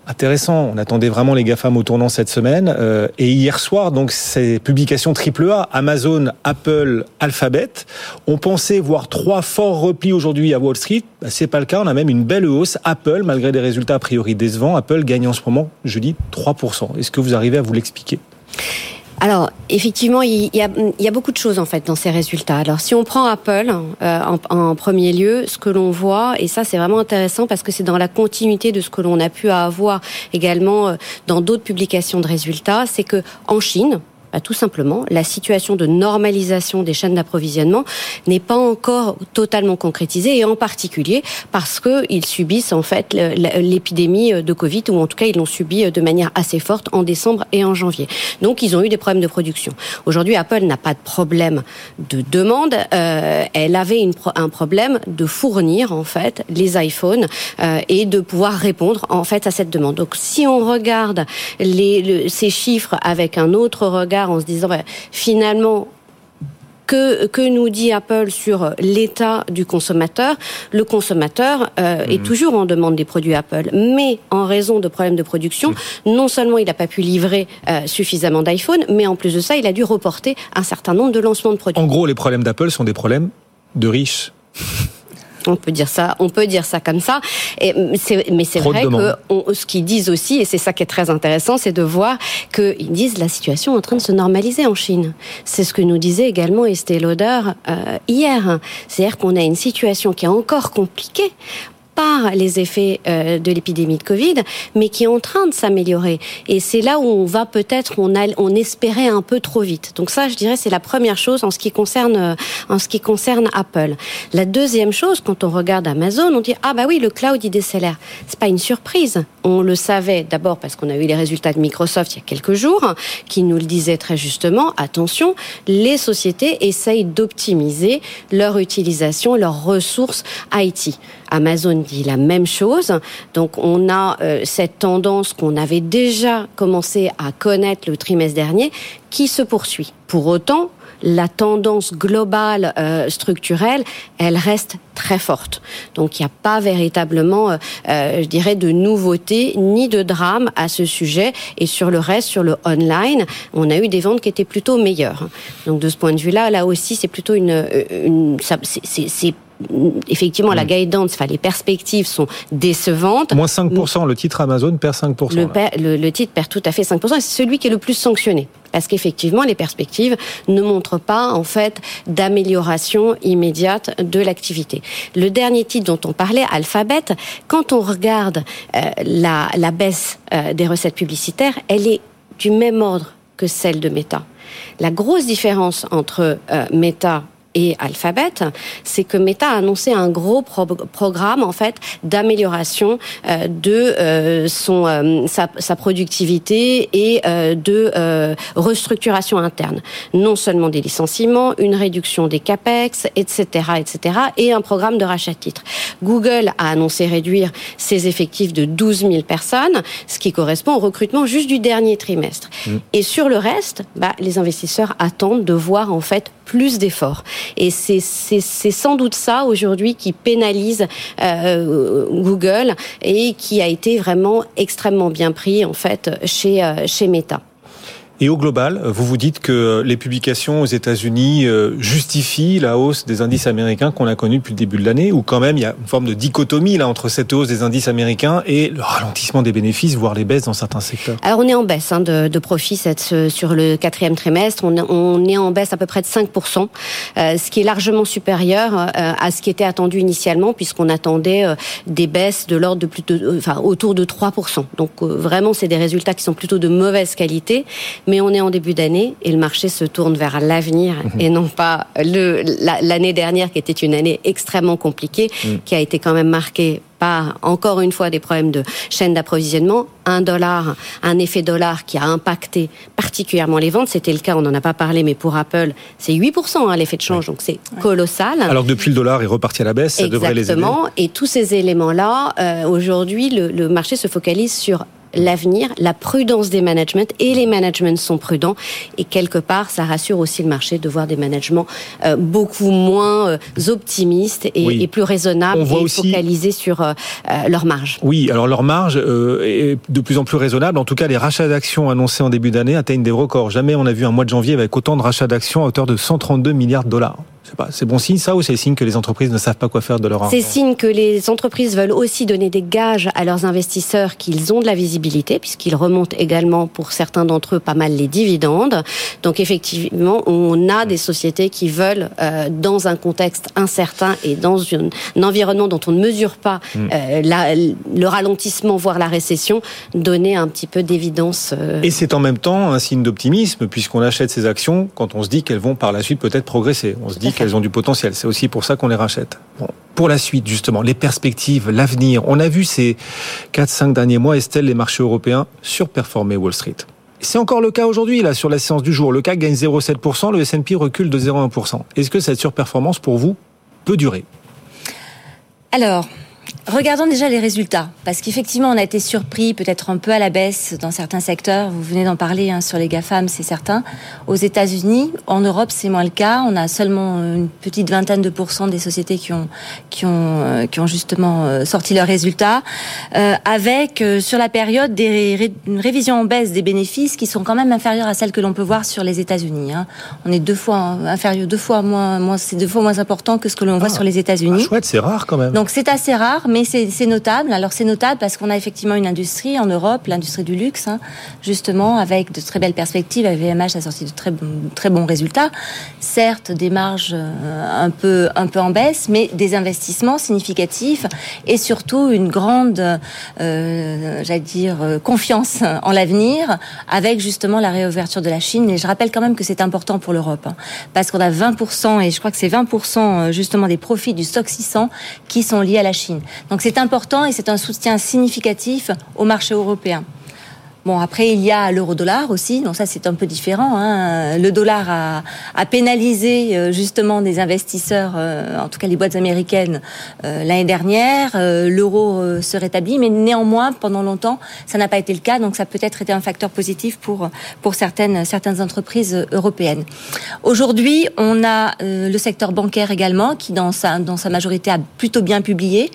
Intéressant. On attendait vraiment les GAFAM au tournant cette semaine. Euh, et hier soir, donc, ces publications AAA, Amazon, Apple, Alphabet, on pensait voir trois forts replis aujourd'hui à Wall Street. Bah, c'est pas le cas. On a même une belle hausse. Apple, malgré des résultats a priori décevants, Apple gagne en ce moment, je dis, 3%. Est-ce que vous arrivez à vous l'expliquer?
Alors, effectivement, il y, a, il y, a, beaucoup de choses en fait dans ces résultats. Alors, si on prend Apple euh, en, en, premier lieu, ce que l'on voit, et ça c'est vraiment intéressant parce que c'est dans la continuité de ce que l'on a pu avoir également euh, dans d'autres publications de résultats, c'est que en Chine, bah, tout simplement, la situation de normalisation des chaînes d'approvisionnement n'est pas encore totalement concrétisée, et en particulier parce qu'ils subissent en fait l'épidémie de Covid, ou en tout cas ils l'ont subi de manière assez forte en décembre et en janvier. Donc ils ont eu des problèmes de production. Aujourd'hui, Apple n'a pas de problème de demande, euh, elle avait un problème de fournir en fait les iPhones euh, et de pouvoir répondre en fait à cette demande. Donc si on regarde ces chiffres avec un autre regard en se disant bah, finalement que, que nous dit Apple sur l'état du consommateur? Le consommateur euh, est mhm. toujours en demande des produits Apple, mais en raison de problèmes de production, non seulement il n'a pas pu livrer euh, suffisamment d'iPhone, mais en plus de ça, il a dû reporter un certain nombre de lancements de produits.
En gros, les problèmes d'Apple sont des problèmes de riches.
On peut dire ça, on peut dire ça comme ça. Et mais c'est vrai que ce qu'ils disent aussi, et c'est ça qui est très intéressant, c'est de voir qu'ils disent la situation est en train de se normaliser en Chine. C'est ce que nous disait également Estée Lauder euh, hier. C'est-à-dire qu'on a une situation qui est encore compliquée par les effets euh, de l'épidémie de Covid, mais qui est en train de s'améliorer. Et c'est là où on va peut-être, on, on espérait un peu trop vite. Donc ça, je dirais, c'est la première chose en ce qui concerne, euh, en ce qui concerne Apple. La deuxième chose, quand on regarde Amazon, on dit ah bah oui, le cloud il décélère. C'est pas une surprise. On le savait d'abord parce qu'on a eu les résultats de Microsoft il y a quelques jours, qui nous le disaient très justement. Attention, les sociétés essayent d'optimiser leur utilisation, leurs ressources IT. Amazon dit la même chose. Donc on a euh, cette tendance qu'on avait déjà commencé à connaître le trimestre dernier qui se poursuit. Pour autant, la tendance globale euh, structurelle, elle reste très forte. Donc il n'y a pas véritablement, euh, je dirais, de nouveautés ni de drame à ce sujet. Et sur le reste, sur le online, on a eu des ventes qui étaient plutôt meilleures. Donc de ce point de vue-là, là aussi, c'est plutôt une, une c'est effectivement, la mm. guidance, enfin, les perspectives sont décevantes.
Moins 5%, le titre Amazon perd 5%.
Le, le, titre perd tout à fait 5%, et c'est celui qui est le plus sanctionné. Parce qu'effectivement, les perspectives ne montrent pas, en fait, d'amélioration immédiate de l'activité. Le dernier titre dont on parlait, Alphabet, quand on regarde euh, la, la, baisse euh, des recettes publicitaires, elle est du même ordre que celle de Meta. La grosse différence entre euh, Meta et Alphabet, c'est que Meta a annoncé un gros programme en fait d'amélioration euh, de euh, son euh, sa, sa, productivité et de restructuration interne. Non seulement des licenciements, une réduction des capex, etc., etc., et un programme de rachat de titres. Google a annoncé réduire ses effectifs de 12 000 personnes, ce qui correspond au recrutement juste du dernier trimestre. Mmh. Et sur le reste, bah, les investisseurs attendent de voir en fait plus d'efforts. Et c'est sans doute ça aujourd'hui qui pénalise euh, Google et qui a été vraiment extrêmement bien pris en fait chez, euh, chez Meta.
Et au global, vous vous dites que les publications aux États-Unis euh, justifient la hausse des indices américains qu'on a connue depuis le début de l'année, ou quand même il y a une forme de dichotomie là entre cette hausse des indices américains et le ralentissement des bénéfices, voire les baisses dans certains secteurs?
Alors on est en baisse hein, de, de profit cette, sur le quatrième trimestre. On, est en baisse à peu près de 5%, euh, ce qui est largement supérieur euh, à ce qui était attendu initialement, puisqu'on attendait des baisses de l'ordre de plus enfin autour de 3%. Donc vraiment c'est des résultats qui sont plutôt de mauvaise qualité on est en début d'année et le marché se tourne vers l'avenir mhm. et non pas l'année dernière qui était une année extrêmement compliquée, mhm. qui a été quand même marquée par encore une fois des problèmes de chaîne d'approvisionnement, un dollar, un effet dollar qui a impacté particulièrement les ventes. C'était le cas, on n'en a pas parlé, mais pour Apple, c'est 8% hein, l'effet de change, donc c'est colossal.
Alors depuis le dollar est reparti à la baisse, ça devrait les aider. Exactement,
et tous ces éléments-là, euh, aujourd'hui, le marché se focalise sur l'avenir, la prudence des managements et les managements sont prudents et quelque part ça rassure aussi le marché de voir des managements euh, beaucoup moins euh, optimistes et, plus raisonnables et focalisés sur euh, leur marge.
Oui, alors leur marge est de plus en plus raisonnable. En tout cas, les rachats d'actions annoncés en début d'année atteignent des records. Jamais on a vu un mois de janvier avec autant de rachats d'actions à hauteur de 132 milliards de dollars c'est bon signe ça ou c'est signe que les entreprises ne savent pas quoi faire de leur argent?
C'est signe que les entreprises veulent aussi donner des gages à leurs investisseurs qu'ils ont de la visibilité puisqu'ils remontent également pour certains d'entre eux pas mal les dividendes. Donc effectivement, on a des sociétés qui veulent euh, dans un contexte incertain et dans un environnement dont on ne mesure pas hmm. euh, le ralentissement voire la récession donner un petit peu d'évidence.
Euh. Et c'est en même temps un signe d'optimisme puisqu'on achète ces actions quand on se dit qu'elles vont par la suite peut-être progresser. On se dit elles ont du potentiel. C'est aussi pour ça qu'on les rachète. Pour la suite, justement, les perspectives, l'avenir. On a vu ces 4-5 derniers mois, Estelle, les marchés européens surperformer Wall Street. C'est encore le cas aujourd'hui, là, sur la séance du jour. Le CAC gagne 0,7%, le S&P recule de 0,1%. Est-ce que cette surperformance, pour vous, peut durer?
Alors, Regardons déjà les résultats, parce qu'effectivement, on a été surpris, peut-être un peu à la baisse dans certains secteurs. Vous venez d'en parler hein, sur les GAFAM, c'est certain. Aux États-Unis, en Europe, c'est moins le cas. On a seulement une petite vingtaine de pourcents des sociétés qui ont qui ont euh, qui ont justement euh, sorti leurs résultats, euh, avec sur la période des une révision en baisse des bénéfices qui sont quand même inférieures à celles que l'on peut voir sur les États-Unis. Hein. On est deux fois inférieur, deux fois moins, moins c'est deux fois moins important que ce que l'on voit ah. sur les États-Unis.
Ah, chouette, c'est rare quand même.
Donc c'est assez rare mais c'est notable. Alors c'est notable parce qu'on a effectivement une industrie en Europe, l'industrie du luxe, hein, justement, avec de très belles perspectives. VMH a sorti de très, bons résultats. Certes, des marges euh, un peu, en baisse, mais des investissements significatifs et surtout une grande, euh, j'allais dire, euh, confiance en l'avenir avec justement la réouverture de la Chine. Et je rappelle quand même que c'est important pour l'Europe hein, parce qu'on a 20% et je crois que c'est 20% justement des profits du stock 600 qui sont liés à la Chine. Donc c'est important et c'est un soutien significatif au marché européen. Bon, après, il y a l'euro-dollar aussi. Donc ça, c'est un peu différent. Hein. Le dollar a, a, pénalisé euh, justement des investisseurs, euh, en tout cas les boîtes américaines, euh, l'année dernière. L'euro se rétablit, mais néanmoins, pendant longtemps, ça n'a pas été le cas. Donc ça peut-être été un facteur positif pour pour certaines certaines entreprises européennes. Aujourd'hui, on a le secteur bancaire également, qui dans sa dans sa majorité a plutôt bien publié.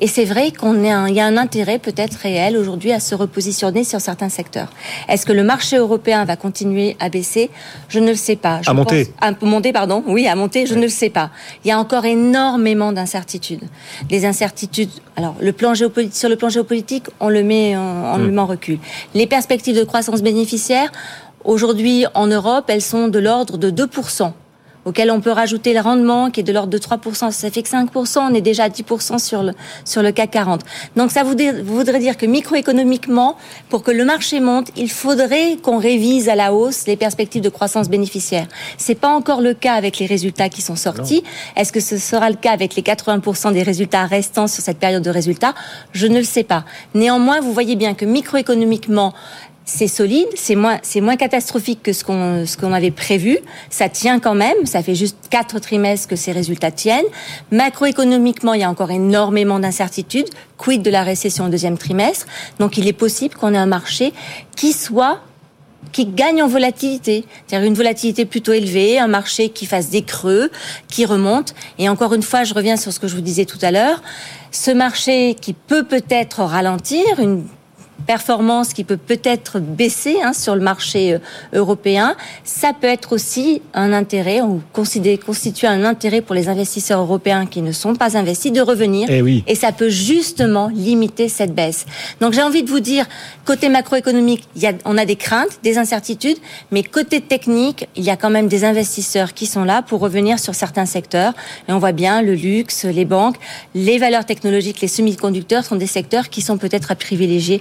Et c'est vrai qu'on il y a un intérêt peut-être réel aujourd'hui à se repositionner sur certains secteur. Est-ce que le marché européen va continuer à baisser? Je ne le sais pas.
à monter
À monter, pardon. Oui, à monter, je ne le sais pas. Il y a encore énormément d'incertitudes. Les incertitudes. Alors, le plan géopolitique, sur le plan géopolitique, on le met en, hmm. le met en recul. Les perspectives de croissance bénéficiaire, aujourd'hui en Europe, elles sont de l'ordre de 2 auquel on peut rajouter le rendement qui est de l'ordre de 3%, ça fait que 5%, on est déjà à 10% sur le, sur le CAC 40. Donc ça voudrait dire que microéconomiquement, pour que le marché monte, il faudrait qu'on révise à la hausse les perspectives de croissance bénéficiaire. C'est pas encore le cas avec les résultats qui sont sortis. Est-ce que ce sera le cas avec les 80% des résultats restants sur cette période de résultats? Je ne le sais pas. Néanmoins, vous voyez bien que microéconomiquement, c'est solide, c'est moins, c'est moins catastrophique que ce qu'on, ce qu'on avait prévu. Ça tient quand même. Ça fait juste quatre trimestres que ces résultats tiennent. Macroéconomiquement, il y a encore énormément d'incertitudes. Quid de la récession au deuxième trimestre? Donc, il est possible qu'on ait un marché qui soit qui gagne en volatilité, c'est-à-dire une volatilité plutôt élevée, un marché qui fasse des creux, qui remonte. Et encore une fois, je reviens sur ce que je vous disais tout à l'heure, ce marché qui peut peut-être ralentir, une performance qui peut peut-être baisser hein, sur le marché euh, européen, ça peut être aussi un intérêt ou constituer un intérêt pour les investisseurs européens qui ne sont pas investis de revenir.
Et,
eh et ça peut justement limiter cette baisse. Donc j'ai envie de vous dire, côté macroéconomique, il y a, on a des craintes, des incertitudes, mais côté technique, il y a quand même des investisseurs qui sont là pour revenir sur certains secteurs. Et on voit bien le luxe, les banques, les valeurs technologiques, les semi-conducteurs sont des secteurs qui sont peut-être à privilégier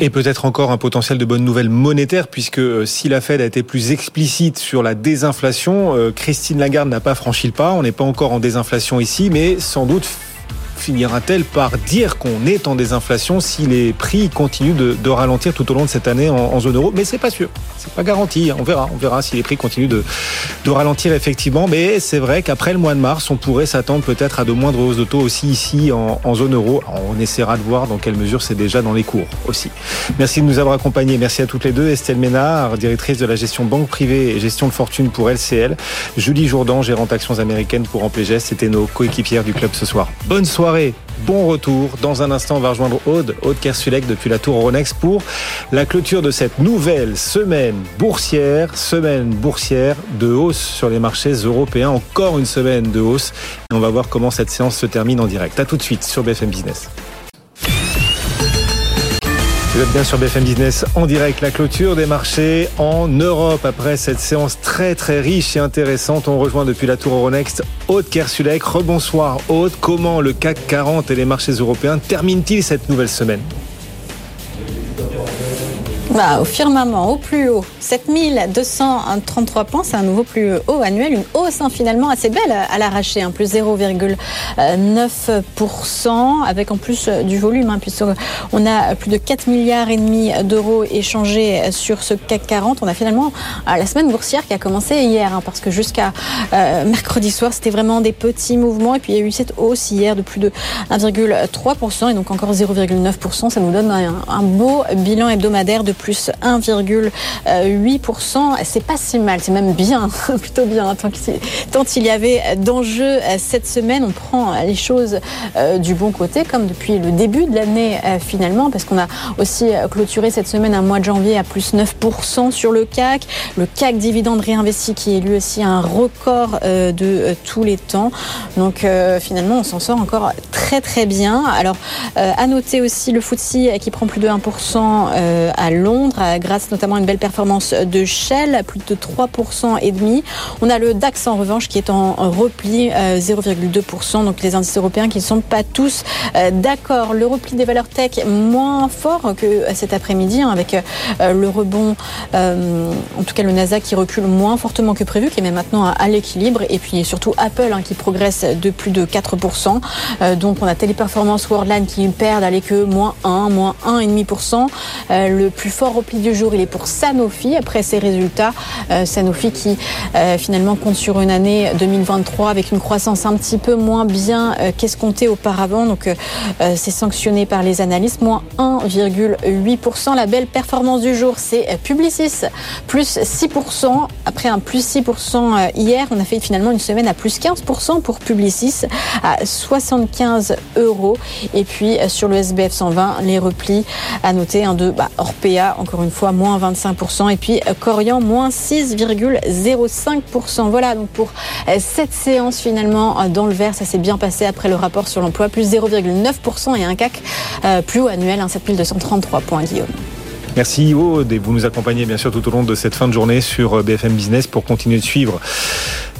Et peut-être encore un potentiel de bonnes nouvelles monétaires, puisque euh, si la Fed a été plus explicite sur la désinflation, euh, Christine Lagarde n'a pas franchi le pas. On n'est pas encore en désinflation ici, mais sans doute finira-t-elle par dire qu'on est en désinflation si les prix continuent de, ralentir tout au long de cette année en, zone euro? Mais c'est pas sûr, c'est pas garanti. On verra, on verra si les prix continuent de, ralentir effectivement. Mais c'est vrai qu'après le mois de mars, on pourrait s'attendre peut-être à de moindres hausses de taux aussi ici en, zone euro. on essaiera de voir dans quelle mesure c'est déjà dans les cours aussi. Merci de nous avoir accompagnés. Merci à toutes les deux. Estelle Ménard, directrice de la gestion banque privée et gestion de fortune pour LCL. Julie Jourdan, gérante actions américaines pour Amplégest. C'était nos coéquipières du club ce soir. Bonne soirée Bon retour. Dans un instant, on va rejoindre Aude, Aude Kersulek depuis la Tour Euronext pour la clôture de cette nouvelle semaine boursière, semaine boursière de hausse sur les marchés européens. Encore une semaine de hausse. On va voir comment cette séance se termine en direct. À tout de suite sur BFM Business. Vous êtes bien sur BFM Business en direct, la clôture des marchés en Europe. Après cette séance très très riche et intéressante, on rejoint depuis la tour Euronext Aude Kersulek. Rebonsoir Aude, comment le CAC 40 et les marchés européens terminent-ils cette nouvelle semaine?
Bah, Au firmament, au plus haut, 7233 points, c'est un nouveau plus haut annuel, une hausse hein, finalement assez belle à l'arraché, hein, plus 0,9%, avec en plus du volume, hein, puisqu'on a plus de 4 milliards et demi d'euros échangés sur ce CAC 40. On a finalement la semaine boursière qui a commencé hier, hein, parce que jusqu'à euh, mercredi soir, c'était vraiment des petits mouvements, et puis il y a eu cette hausse hier de plus de 1,3%, et donc encore 0,9%, ça nous donne un, un beau bilan hebdomadaire de plus 1,8%. C'est pas si mal, c'est même bien, plutôt bien, tant, il y avait d'enjeux euh, cette semaine. On prend les choses euh, du bon côté, comme depuis le début de l'année euh, finalement, parce qu'on a aussi clôturé cette semaine un mois de janvier à plus 9% sur le CAC. Le CAC dividende réinvesti qui est lui aussi un record de tous les temps. Donc finalement, on s'en sort encore très très bien. Alors, à noter aussi le FTSE qui prend plus de 1% à Londres, grâce notamment à une belle performance de Shell, plus de 3% et demi. On a le DAX en revanche qui est en repli 0,2%. Donc les indices européens qui ne sont pas tous euh, d'accord. Le repli des valeurs tech moins fort que cet après-midi hein, avec euh, le rebond, euh, en tout cas le Nasdaq qui recule moins fortement que prévu, qui est même maintenant à l'équilibre. Et puis surtout Apple hein, qui progresse de plus de 4%. Donc on a Téléperformance Worldline qui perd d'aller que moins 1, moins 1,5%. Le plus fort repli du jour, il est pour Sanofi après ses résultats. Sanofi qui finalement compte sur une année 2023 avec une croissance un petit peu moins bien euh, qu'escomptée auparavant. Donc euh, euh, c'est sanctionné par les analystes, moins 1,8%. La belle performance du jour, c'est Publicis, plus 6%. Après un plus 6% hier, on a fait finalement une semaine à plus 15% pour Publicis, à 75 euros. Et puis sur le SBF 120, les replis à noter un de bah, Orpea, encore une fois, moins 25%. Et puis Corian, moins 6,05%. Voilà donc pour cette séance finalement dans le vert. Ça s'est bien passé après le rapport sur l'emploi, plus 0,9% et un CAC euh, plus haut annuel, 7233 points, Guillaume.
Merci Ivo, et vous nous accompagnez bien sûr tout au long de cette fin de journée sur euh, BFM Business pour continuer de suivre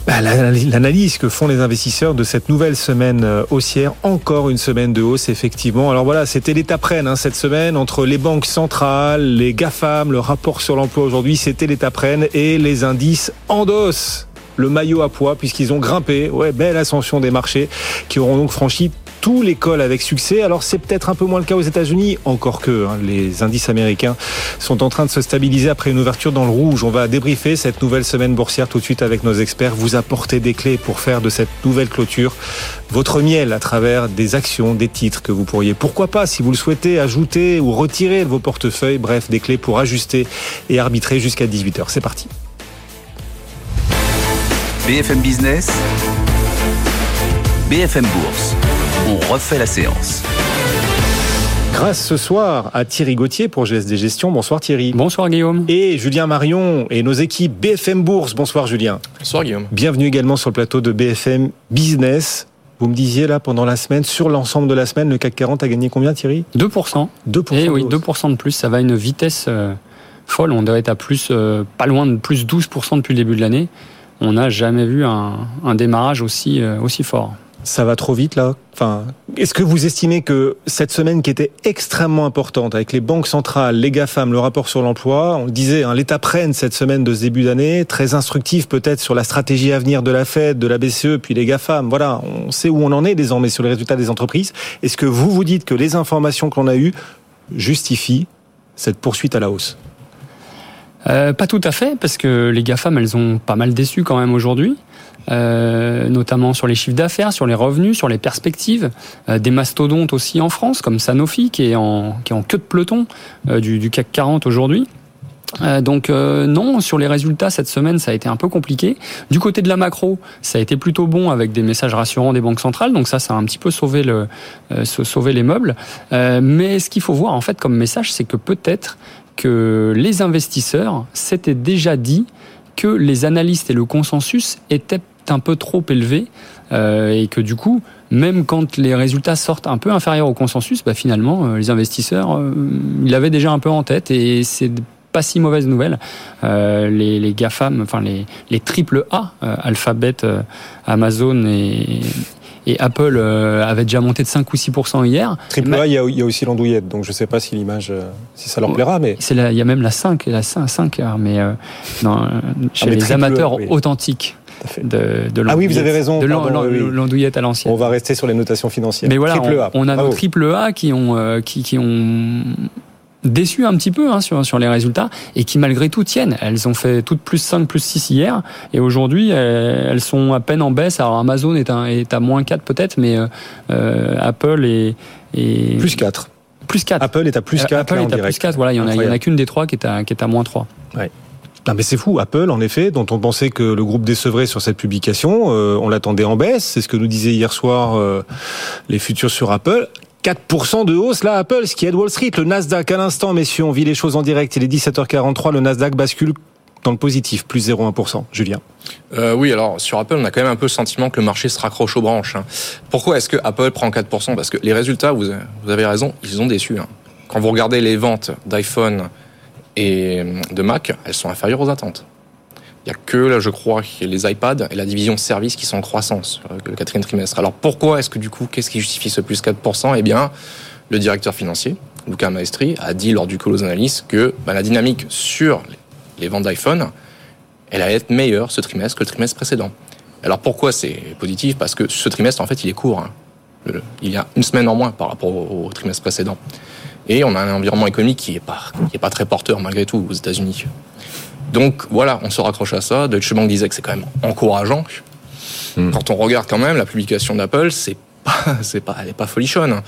bah, l'analyse que font les investisseurs de cette nouvelle semaine euh, haussière, encore une semaine de hausse effectivement. Alors voilà, c'était l'étape reine hein, cette semaine entre les banques centrales, les GAFAM, le rapport sur l'emploi aujourd'hui, c'était l'étape reine et les indices endossent le maillot à poids puisqu'ils ont grimpé. Ouais, belle ascension des marchés qui auront donc franchi tous les cols avec succès. Alors c'est peut-être un peu moins le cas aux États-Unis, encore que hein, les indices américains sont en train de se stabiliser après une ouverture dans le rouge. On va débriefer cette nouvelle semaine boursière tout de suite avec nos experts, vous apporter des clés pour faire de cette nouvelle clôture votre miel à travers des actions, des titres que vous pourriez, pourquoi pas, si vous le souhaitez, ajouter ou retirer vos portefeuilles. Bref, des clés pour ajuster et arbitrer jusqu'à 18h. C'est parti.
BFM Business, BFM Bourse. On refait la séance.
Grâce ce soir à Thierry Gauthier pour GSD Gestion. Bonsoir Thierry.
Bonsoir Guillaume.
Et Julien Marion et nos équipes BFM Bourse. Bonsoir Julien.
Bonsoir Guillaume.
Bienvenue également sur le plateau de BFM Business. Vous me disiez là pendant la semaine, sur l'ensemble de la semaine, le CAC 40 a gagné combien Thierry?
2%.
2%.
Et oui, 2% de plus. Ça va à une vitesse euh, folle. On doit être à plus, euh, pas loin de plus 12% depuis le début de l'année on n'a jamais vu un, démarrage aussi, euh, aussi fort.
Ça va trop vite là. Enfin, est-ce que vous estimez que cette semaine qui était extrêmement importante avec les banques centrales, les GAFAM, le rapport sur l'emploi, on le disait, hein, l'État prenne cette semaine de ce début d'année, très instructif peut-être sur la stratégie à venir de la Fed, de la BCE, puis les GAFAM. Voilà, on sait où on en est désormais sur les résultats des entreprises. Est-ce que vous vous dites que les informations qu'on a eues justifient cette poursuite à la hausse?
Euh, pas tout à fait, parce que les GAFAM, elles ont pas mal déçu quand même aujourd'hui. Euh, notamment sur les chiffres d'affaires, sur les revenus, sur les perspectives. Euh, des mastodontes aussi en France, comme Sanofi, qui est en, qui est en queue de peloton du, du, CAC 40 aujourd'hui. donc non, sur les résultats cette semaine, ça a été un peu compliqué. Du côté de la macro, ça a été plutôt bon avec des messages rassurants des banques centrales. Donc ça, ça a un petit peu sauvé le, sauvé les meubles. mais ce qu'il faut voir en fait comme message, c'est que peut-être que les investisseurs s'étaient déjà dit que les analystes et le consensus étaient un peu trop élevés euh, et que du coup, même quand les résultats sortent un peu inférieurs au consensus, bah finalement, euh, les investisseurs, euh, ils l'avaient déjà un peu en tête et c'est pas si mauvaise nouvelle. les, les GAFAM, enfin les, les triple A, Alphabet, Amazon et, et Apple avait déjà monté de 5 ou 6 hier.
Triple A, il y, a, il y, a, aussi l'andouillette, donc je ne sais pas si l'image, si ça leur plaira, mais
il y a même la 5, la 5, 5 mais euh, non, chez ah, les amateurs authentiques. De, de
ah oui, vous avez raison.
De l'andouillette à l'ancienne.
On va rester sur les notations financières.
Mais voilà, triple A. on, a nos triple A qui ont, qui, qui ont déçues un petit peu hein, sur, sur les résultats et qui malgré tout tiennent. Elles ont fait toutes plus 5, plus 6 hier et aujourd'hui elles sont à peine en baisse. Alors Amazon est, un, est à moins 4 peut-être, mais euh, euh Apple est, est...
Plus 4.
Plus 4.
Apple est à plus 4.
Apple est à plus 4, voilà, il y en a, il y en a qu'une des trois qui est à, qui est à moins 3.
Ouais. Non mais c'est fou, Apple en effet, dont on pensait que le groupe décevrait sur cette publication, euh, on l'attendait en baisse, c'est ce que nous disait hier soir euh, les futurs sur Apple. 4% de hausse là Apple, ce qui aide Wall Street. Le Nasdaq à l'instant, messieurs, on vit les choses en direct. Il est 17h43, le Nasdaq bascule dans le positif, plus 0,1%. Julien
euh, Oui, alors sur Apple, on a quand même un peu le sentiment que le marché se raccroche aux branches. Hein. Pourquoi est-ce que Apple prend 4% Parce que les résultats, vous, avez raison, ils ont déçu. Hein. Quand vous regardez les ventes d'iPhone et de Mac, elles sont inférieures aux attentes. Il n'y a que, là, je crois, les iPads et la division service qui sont en croissance sur le quatrième trimestre. Alors pourquoi est-ce que du coup, qu'est-ce qui justifie ce plus 4% Eh bien, le directeur financier, Luca Maestri, a dit lors du call aux analystes que bah, la dynamique sur les ventes d'iPhone, elle allait être meilleure ce trimestre que le trimestre précédent. Alors pourquoi c'est positif? Parce que ce trimestre, en fait, il est court. Hein. Il y a une semaine en moins par rapport au trimestre précédent. Et on a un environnement économique qui n'est pas, qui est pas très porteur malgré tout aux États-Unis. Donc voilà, on se raccroche à ça. Deutsche Bank disait que c'est quand même encourageant. Hmm. Quand on regarde quand même la publication d'Apple, c'est pas, c'est pas, elle est pas folichonne.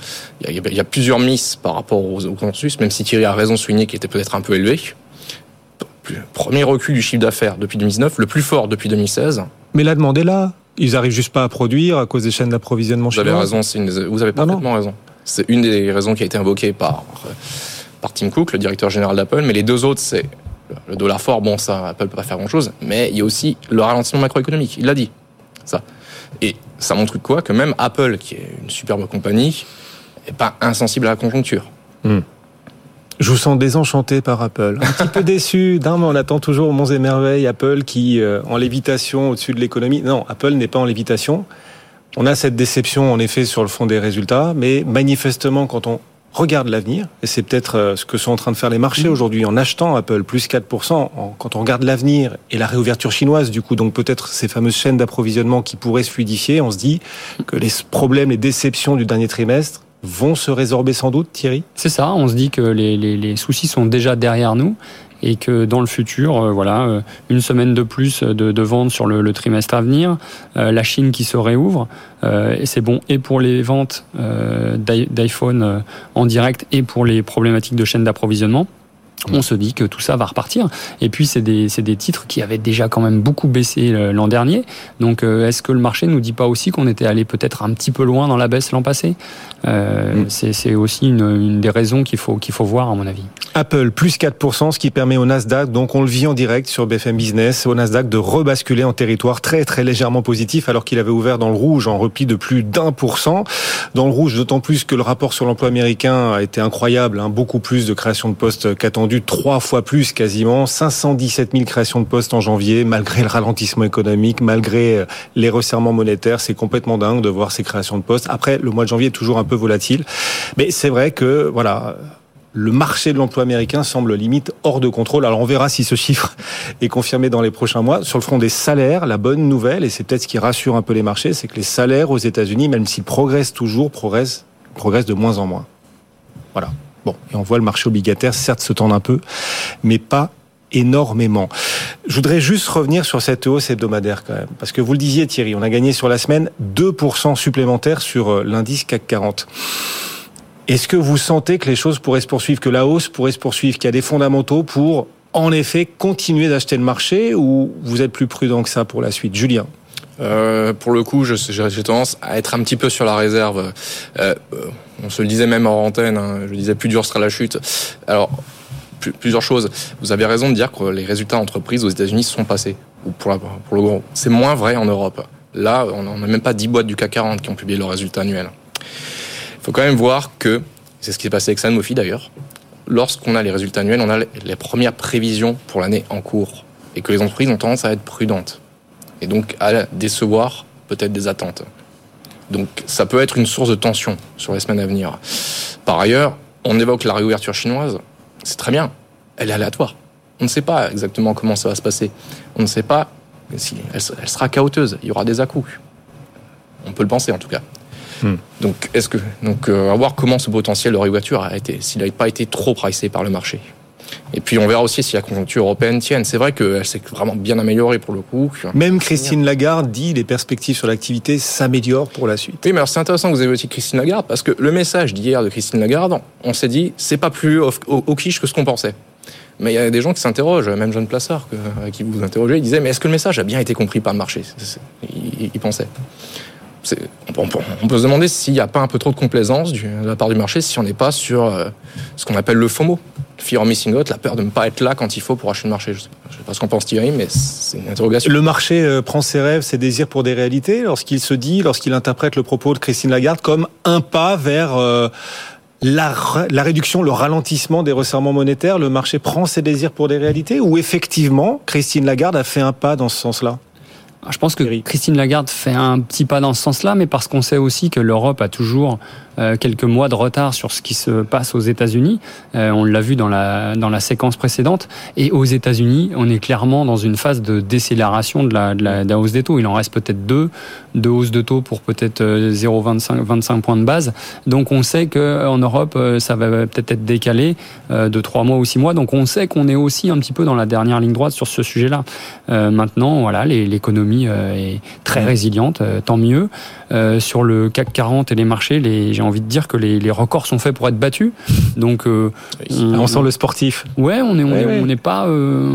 Il y, a, plusieurs misses par rapport aux, aux consensus, même si Thierry a raison de souligner qu'il était peut-être un peu élevé. Premier recul du chiffre d'affaires depuis 2019, le plus fort depuis 2016.
Mais la demande est là. Ils arrivent juste pas à produire à cause des chaînes d'approvisionnement
Vous avez raison, vous avez parfaitement raison. C'est une des raisons qui a été invoquée par, par Tim Cook, le directeur général d'Apple. Mais les deux autres, c'est le dollar fort, bon, ça, Apple peut pas faire grand-chose, mais il y a aussi le ralentissement macroéconomique. Il l'a dit, ça. Et ça montre quoi? Que même Apple, qui est une superbe compagnie, n'est pas insensible à la conjoncture. Hmm.
Je vous sens désenchanté par Apple, un petit peu déçu. Non, mais on attend toujours monts et merveilles. Apple qui euh, en lévitation au-dessus de l'économie. Non, Apple n'est pas en lévitation. On a cette déception en effet sur le fond des résultats, mais manifestement quand on regarde l'avenir, et c'est peut-être euh, ce que sont en train de faire les marchés aujourd'hui en achetant Apple plus 4%, quand on regarde l'avenir et la réouverture chinoise, du coup, donc peut-être ces fameuses chaînes d'approvisionnement qui pourraient se fluidifier, on se dit que les problèmes, les déceptions du dernier trimestre vont se résorber sans doute, Thierry?
C'est ça, on se dit que les, les, les soucis sont déjà derrière nous et que dans le futur, euh, voilà, euh, une semaine de plus de, ventes sur le, le, trimestre à venir, euh, la Chine qui se réouvre, et c'est bon et pour les ventes d'iPhone en direct et pour les problématiques de chaîne d'approvisionnement on se dit que tout ça va repartir. Et puis, c'est des, des, titres qui avaient déjà quand même beaucoup baissé l'an dernier. Donc, est-ce que le marché nous dit pas aussi qu'on était allé peut-être un petit peu loin dans la baisse l'an passé? Euh, mm. C'est aussi une, une, des raisons qu'il faut, qu'il faut voir, à mon avis.
Apple, plus 4%, ce qui permet au Nasdaq, donc on le vit en direct sur BFM Business, au Nasdaq de rebasculer en territoire très très légèrement positif alors qu'il avait ouvert dans le rouge en repli de plus d'un pour cent. Dans le rouge, d'autant plus que le rapport sur l'emploi américain a été incroyable, hein, beaucoup plus de création de postes qu'attendu, trois fois plus quasiment, 517 000 créations de postes en janvier, malgré le ralentissement économique, malgré euh, les resserrements monétaires, c'est complètement dingue de voir ces créations de postes. Après, le mois de janvier est toujours un peu volatile, mais c'est vrai que voilà le marché de l'emploi américain semble limite hors de contrôle. Alors on verra si ce chiffre est confirmé dans les prochains mois. Sur le front des salaires, la bonne nouvelle, et c'est peut-être ce qui rassure un peu les marchés, c'est que les salaires aux États-Unis, même s'ils progressent toujours, progressent, progressent de moins en moins. Voilà. Bon, et on voit le marché obligataire, certes, se tendre un peu, mais pas énormément. Je voudrais juste revenir sur cette hausse hebdomadaire quand même, parce que vous le disiez Thierry, on a gagné sur la semaine 2% supplémentaires sur euh, l'indice CAC 40. Est-ce que vous sentez que les choses pourraient se poursuivre, que la hausse pourrait se poursuivre, qu'il y a des fondamentaux pour, en effet, continuer d'acheter le marché ou vous êtes plus prudent que ça pour la suite? Julien
euh, pour le coup, j'ai tendance à être un petit peu sur la réserve. Euh, on se le disait même en antenne, hein, je disais plus dur sera la chute. Alors, plusieurs choses. Vous avez raison de dire que les résultats d'entreprise aux États-Unis sont passés. Ou pour, pour le gros. C'est moins vrai en Europe. Là, on n'a même pas 10 boîtes du CAC 40 qui ont publié leurs résultats annuels. Il faut quand même voir que, c'est ce qui s'est passé avec Sanofi d'ailleurs, lorsqu'on a les résultats annuels, on a les premières prévisions pour l'année en cours et que les entreprises ont tendance à être prudentes et donc à décevoir peut-être des attentes. Donc ça peut être une source de tension sur les semaines à venir. Par ailleurs, on évoque la réouverture chinoise, c'est très bien, elle est aléatoire. On ne sait pas exactement comment ça va se passer. On ne sait pas si elle, sera chaoteuse, il y aura des à -coups. On peut le penser en tout cas. Hmm. Donc, est-ce que donc euh, à voir comment ce potentiel de réouverture a été, s'il n'a pas été trop pricé par le marché. Et puis on verra aussi si la conjoncture européenne tienne. C'est vrai qu'elle s'est vraiment bien améliorée pour le coup.
Même Christine Lagarde dit les perspectives sur l'activité s'améliorent pour la suite.
Oui, mais alors c'est intéressant que vous aussi Christine Lagarde parce que le message d'hier de Christine Lagarde, on s'est dit c'est pas plus au, au, quiche que ce qu'on pensait. Mais il y a des gens qui s'interrogent, même John Plassard, qui vous interrogez, il disait mais est-ce que le message a bien été compris par le marché? Il, il pensait on, peut se demander s'il n'y a pas un peu trop de complaisance de la part du marché, si on n'est pas sur euh, ce qu'on appelle le FOMO, fear of missing out, la peur de ne pas être là quand il faut pour acheter le marché. Je ne sais, pas ce qu'en pense Thierry, mais c'est une interrogation.
Le marché euh, prend ses rêves, ses désirs pour des réalités lorsqu'il se dit, lorsqu'il interprète le propos de Christine Lagarde comme un pas vers euh, la, la, réduction, le ralentissement des resserrements monétaires. Le marché prend ses désirs pour des réalités ou effectivement Christine Lagarde a fait un pas dans ce sens-là?
Je pense que Christine Lagarde fait un petit pas dans ce sens-là, mais parce qu'on sait aussi que l'Europe a toujours quelques mois de retard sur ce qui se passe aux États-Unis. Euh, on l'a vu dans la dans la séquence précédente. Et aux États-Unis, on est clairement dans une phase de décélération de la, de la, hausse des taux. Il en reste peut-être deux, deux hausses de taux pour peut-être 0,25 euh, 25 points de base. Donc on sait que en Europe, ça va peut-être être décalé de trois mois ou six mois. Donc on sait qu'on est aussi un petit peu dans la dernière ligne droite sur ce sujet-là. maintenant, voilà, l'économie est très résiliente, tant mieux. Sur le CAC 40 et les marchés, les j'ai envie de dire que les, records sont faits pour être battus. Donc,
euh, on, sent le sportif.
Ouais, on est, on n'est pas. Euh,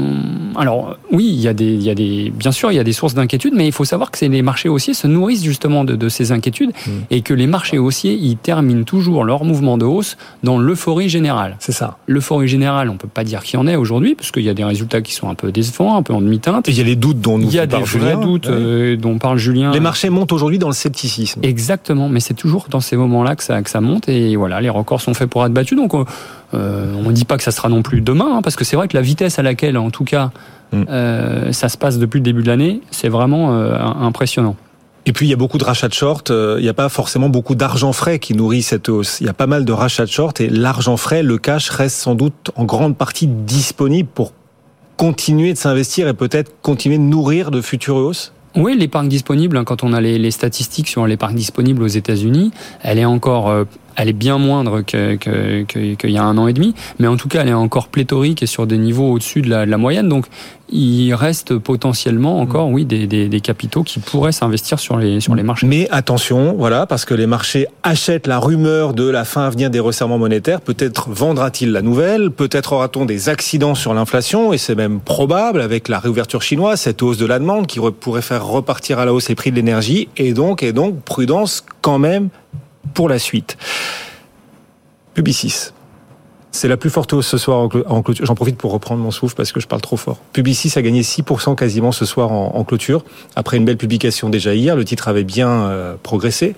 alors, oui, il y a des, il y a des, bien sûr, il y a des sources d'inquiétude, mais il faut savoir que les marchés haussiers se nourrissent justement de, ces inquiétudes mm. et que les marchés haussiers, ils terminent toujours leur mouvement de hausse dans l'euphorie générale.
C'est ça.
L'euphorie générale, on peut pas dire qu'il y en est aujourd'hui, parce qu'il y a des résultats qui sont un peu décevants, un peu en demi-teinte.
Et il y a les doutes dont nous
Il y a des vrais doutes euh, dont parle Julien.
Les marchés montent aujourd'hui dans le scepticisme.
Exactement, mais c'est toujours dans ces moments-là que ça, que ça monte et voilà, les records sont faits pour être battus. Donc euh, on ne dit pas que ça sera non plus demain, hein, parce que c'est vrai que la vitesse à laquelle, en tout cas, mm. euh, ça se passe depuis le début de l'année, c'est vraiment euh, impressionnant.
Et puis il y a beaucoup de rachats de short, il n'y a pas forcément beaucoup d'argent frais qui nourrit cette hausse. Il y a pas mal de rachats de short et l'argent frais, le cash reste sans doute en grande partie disponible pour continuer de s'investir et peut-être continuer de nourrir de futures hausses?
Oui, l'épargne disponible, hein, quand on a les, statistiques sur l'épargne disponible aux États-Unis, elle est encore elle est bien moindre qu'il y a un an et demi, mais en tout cas, elle est encore pléthorique et sur des niveaux au-dessus de la, moyenne. Donc, il reste potentiellement encore, oui, des capitaux qui pourraient s'investir sur les, sur les marchés.
Mais attention, voilà, parce que les marchés achètent la rumeur de la fin à venir des resserrements monétaires. Peut-être vendra-t-il la nouvelle, peut-être aura-t-on des accidents sur l'inflation, et c'est même probable avec la réouverture chinoise, cette hausse de la demande qui pourrait faire repartir à la hausse les prix de l'énergie, et donc, et donc, prudence quand même pour la suite. Publicis. C'est la plus forte hausse ce soir en clôture. J'en profite pour reprendre mon souffle parce que je parle trop fort. Publicis a gagné 6% quasiment ce soir en, clôture. Après une belle publication déjà hier, le titre avait bien euh, progressé.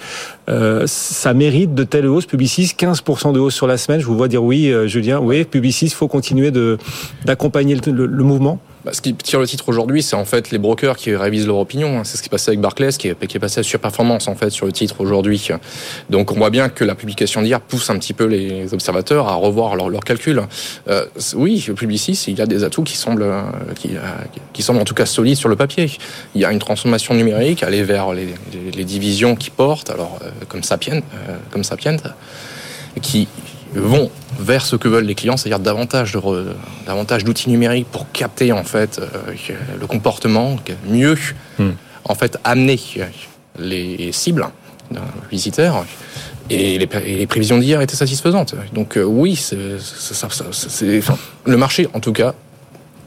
Euh, ça mérite de telles hausses. Publicis, 15% de hausse sur la semaine. Je vous vois dire oui, euh, Julien. Oui, Publicis, faut continuer d'accompagner le mouvement.
Bah, ce qui tire le titre aujourd'hui, c'est en fait les brokers qui révisent leur opinion. C'est ce qui est passé avec Barclays, qui est, qui est passé à surperformance en fait sur le titre aujourd'hui. Donc on voit bien que la publication d'hier pousse un petit peu les observateurs à revoir leurs leur calculs. Euh, oui, Publicis, il a des atouts qui semblent, euh, qui, euh, qui, semblent en tout cas solides sur le papier. Il y a une transformation numérique, aller vers les, divisions qui portent, alors euh, comme Sapient, comme Sapient, qui vont vers ce que veulent les clients, c'est-à-dire davantage de davantage d'outils numériques pour capter en fait euh, le comportement, mieux hmm. en fait amener les cibles d'un visiteur. Et les, prévisions d'hier étaient satisfaisantes. Donc euh, oui, c'est, le marché en tout cas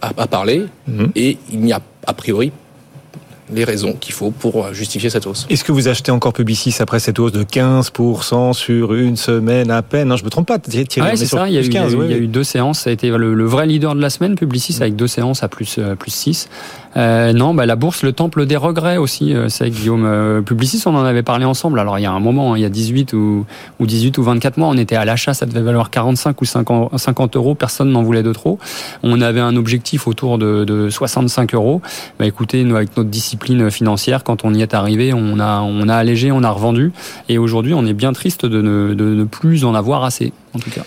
a, parlé hmm. et il n'y a a priori les raisons qu'il faut pour justifier cette hausse.
Est-ce que vous achetez encore Publicis après cette hausse de 15% sur une semaine à peine? Non, je me trompe pas,
Thierry. Ouais, c'est ça. Il y, a eu, 15, il y a eu deux séances. Ça a été le, vrai leader de la semaine, Publicis, avec deux séances à plus, euh, plus 6. Euh, non, bah, la bourse, le temple des regrets aussi. Euh, c'est Guillaume euh, Publicis, on en avait parlé ensemble. Alors il y a un moment, hein, il y a 18 ou, ou 18 ou 24 mois, on était à l'achat, ça devait valoir 45 ou 50, 50 euros. Personne n'en voulait de trop. On avait un objectif autour de, de 65 euros. Bah, écoutez, nous, avec notre discipline financière, quand on y est arrivé, on a, on a allégé, on a revendu. Et aujourd'hui, on est bien triste de ne, de ne plus en avoir assez, en tout cas.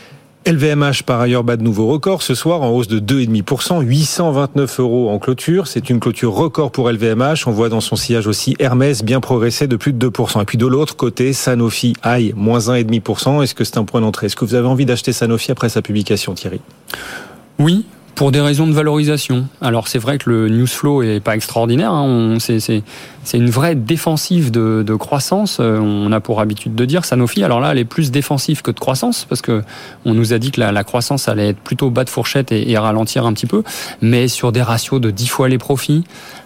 LVMH, par ailleurs, bat de nouveaux records ce soir en hausse de 2,5%, 829 euros en clôture. C'est une clôture record pour LVMH. On voit dans son sillage aussi Hermès bien progresser de plus de 2%. Et puis de l'autre côté, Sanofi, aïe, moins 1,5%. Est-ce que c'est un point d'entrée? Est-ce que vous avez envie d'acheter Sanofi après sa publication, Thierry?
Oui, pour des raisons de valorisation. Alors c'est vrai que le news flow est pas extraordinaire. Hein. C'est une vraie défensive de, croissance. Euh, on a pour habitude de dire Sanofi. Alors là, elle est plus défensive que de croissance parce que on nous a dit que la, la croissance allait être plutôt bas de fourchette et, et, ralentir un petit peu, mais sur des ratios de 10 fois les profits,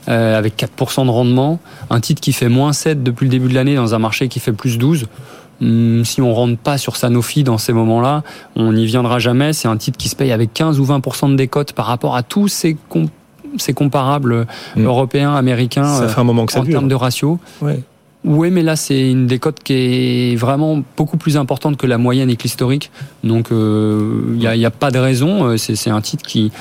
euh, avec 4% de rendement, un titre qui fait moins 7 depuis le début de l'année dans un marché qui fait plus 12. Hum, si on rentre pas sur Sanofi dans ces moments-là, on n'y viendra jamais. C'est un titre qui se paye avec 15 ou 20% de décote par rapport à tous ces, ces comparables hum. européens, américains
ça fait un moment que ça
en termes de ratio.
Ouais.
Oui, mais là, c'est une décote qui est vraiment beaucoup plus importante que la moyenne et que l'historique. Donc, il euh, n'y a, y a, pas de raison. Euh, c'est un titre qui,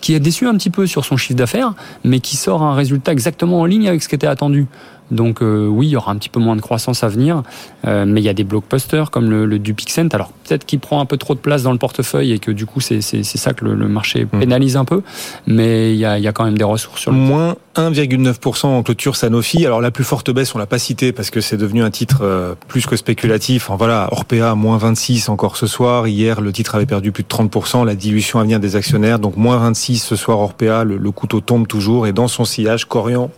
qui est déçu un petit peu sur son chiffre d'affaires, mais qui sort un résultat exactement en ligne avec ce qui était attendu. Donc euh, oui, il y aura un petit peu moins de croissance à venir, euh, mais il y a des blockbusters comme le, le Dupixent. Alors peut-être qu'il prend un peu trop de place dans le portefeuille et que du coup c'est ça que le, le marché mmh. pénalise un peu, mais il y a, il y a quand même des ressources sur le
Moins 1,9% en clôture Sanofi. Alors la plus forte baisse, on l'a pas cité parce que c'est devenu un titre euh, plus que spéculatif. Enfin, voilà, Orpea moins 26 encore ce soir. Hier, le titre avait perdu plus de 30%. La dilution à venir des actionnaires, donc moins 26 ce soir Orpea. Le, le couteau tombe toujours et dans son sillage, Corian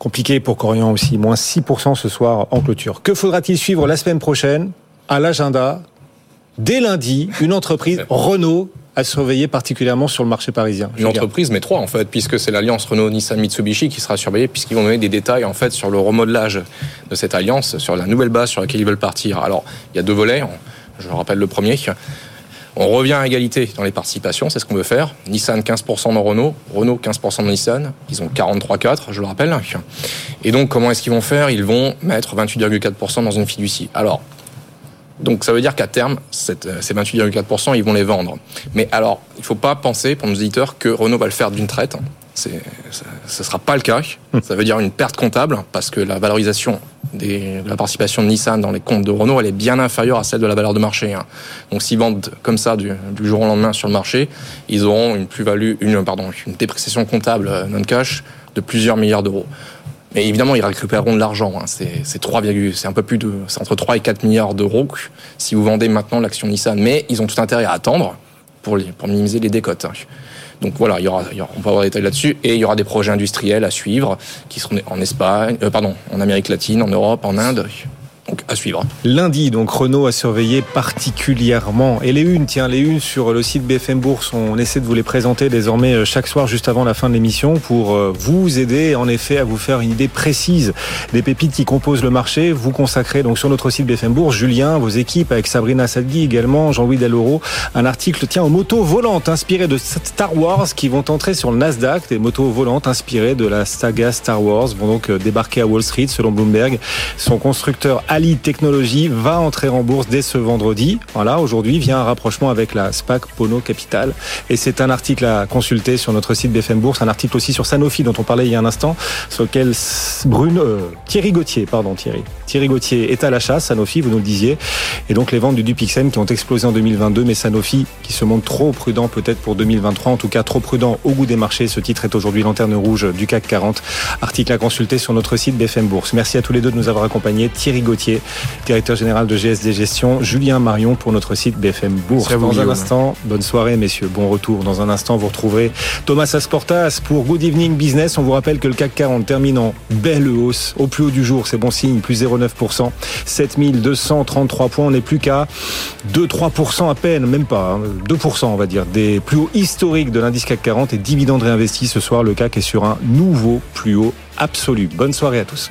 Compliqué pour Corian aussi, moins 6% ce soir en clôture. Que faudra-t-il suivre la semaine prochaine à l'agenda Dès lundi, une entreprise, Renault, à surveiller particulièrement sur le marché parisien.
Une entreprise, mais trois en fait, puisque c'est l'alliance Renault, Nissan, Mitsubishi qui sera surveillée, puisqu'ils vont donner des détails en fait sur le remodelage de cette alliance, sur la nouvelle base sur laquelle ils veulent partir. Alors, il y a deux volets. Je rappelle le premier. On revient à égalité dans les participations, c'est ce qu'on veut faire. Nissan 15% dans Renault, Renault 15% dans Nissan, ils ont 43,4%, je le rappelle. Et donc comment est-ce qu'ils vont faire? Ils vont mettre 28,4% dans une fiducie. Alors, donc ça veut dire qu'à terme, euh, ces 28,4%, ils vont les vendre. Mais alors, il ne faut pas penser pour nos éditeurs que Renault va le faire d'une traite. Ce ne sera pas le cas. Hum. Ça veut dire une perte comptable parce que la valorisation des, de la participation de Nissan dans les comptes de Renault, elle est bien inférieure à celle de la valeur de marché. Hein. Donc s'ils vendent comme ça du, du, jour au lendemain sur le marché, ils auront une plus-value, une, pardon, une dépréciation comptable euh, non-cash de plusieurs milliards d'euros. Mais évidemment, ils récupéreront de l'argent. Hein. C'est 3, c'est un peu plus de, c'est entre 3 et 4 milliards d'euros si vous vendez maintenant l'action Nissan. Mais ils ont tout intérêt à attendre pour, les, pour minimiser les décotes. Hein. Donc voilà, il y, aura, il y aura, on va avoir des détails là-dessus. Et il y aura des projets industriels à suivre qui seront en Espagne, euh, pardon, en Amérique latine, en Europe, en Inde.
Lundi, donc Renault a surveillé particulièrement. Et les unes, tiens, les unes sur le site BFM Bourse, on essaie de vous les présenter désormais euh, chaque soir juste avant la fin de l'émission pour euh, vous aider en effet à vous faire une idée précise des pépites qui composent le marché. Vous consacrez donc sur notre site BFM Bourse, Julien, vos équipes avec Sabrina Sadgui également, Jean-Louis Deloro, un article tiens aux motos volantes inspirées de Star Wars qui vont entrer sur le Nasdaq. Des motos volantes inspirées de la saga Star Wars vont donc euh, débarquer à Wall Street selon Bloomberg. Son constructeur Ali Technologies va entrer en bourse dès ce vendredi. Voilà, aujourd'hui vient un rapprochement avec la SPAC Pono Capital. Et c'est un article à consulter sur notre site BFM Bourse, un article aussi sur Sanofi dont on parlait il y a un instant, sur lequel Brune, euh, Thierry Gauthier, pardon Thierry, Thierry Gauthier est à l'achat, Sanofi, vous nous le disiez. Et donc les ventes du Dupixen qui ont explosé en 2022, mais Sanofi qui se montre trop prudent peut-être pour 2023, en tout cas trop prudent au goût des marchés. Ce titre est aujourd'hui lanterne rouge du CAC 40. Article à consulter sur notre site BFM Bourse. Merci à tous les deux de nous avoir accompagnés. Thierry Gauthier, directeur général de GSD Gestion, Julien Marion pour notre site BFM Bourse. Dans un instant, bonne soirée messieurs, bon retour. Dans un instant, vous retrouverez Thomas Asportas pour Good Evening Business. On vous rappelle que le CAC 40 termine en belle hausse au plus haut du jour, c'est bon signe, plus 0,9%, 7233 points. On n'est plus qu'à 2-3% à peine, même pas, 2% hein. on va dire, des plus hauts historiques de l'indice CAC 40 et dividendes réinvestis. Ce soir, le CAC est sur un nouveau plus haut absolu. Bonne soirée à tous.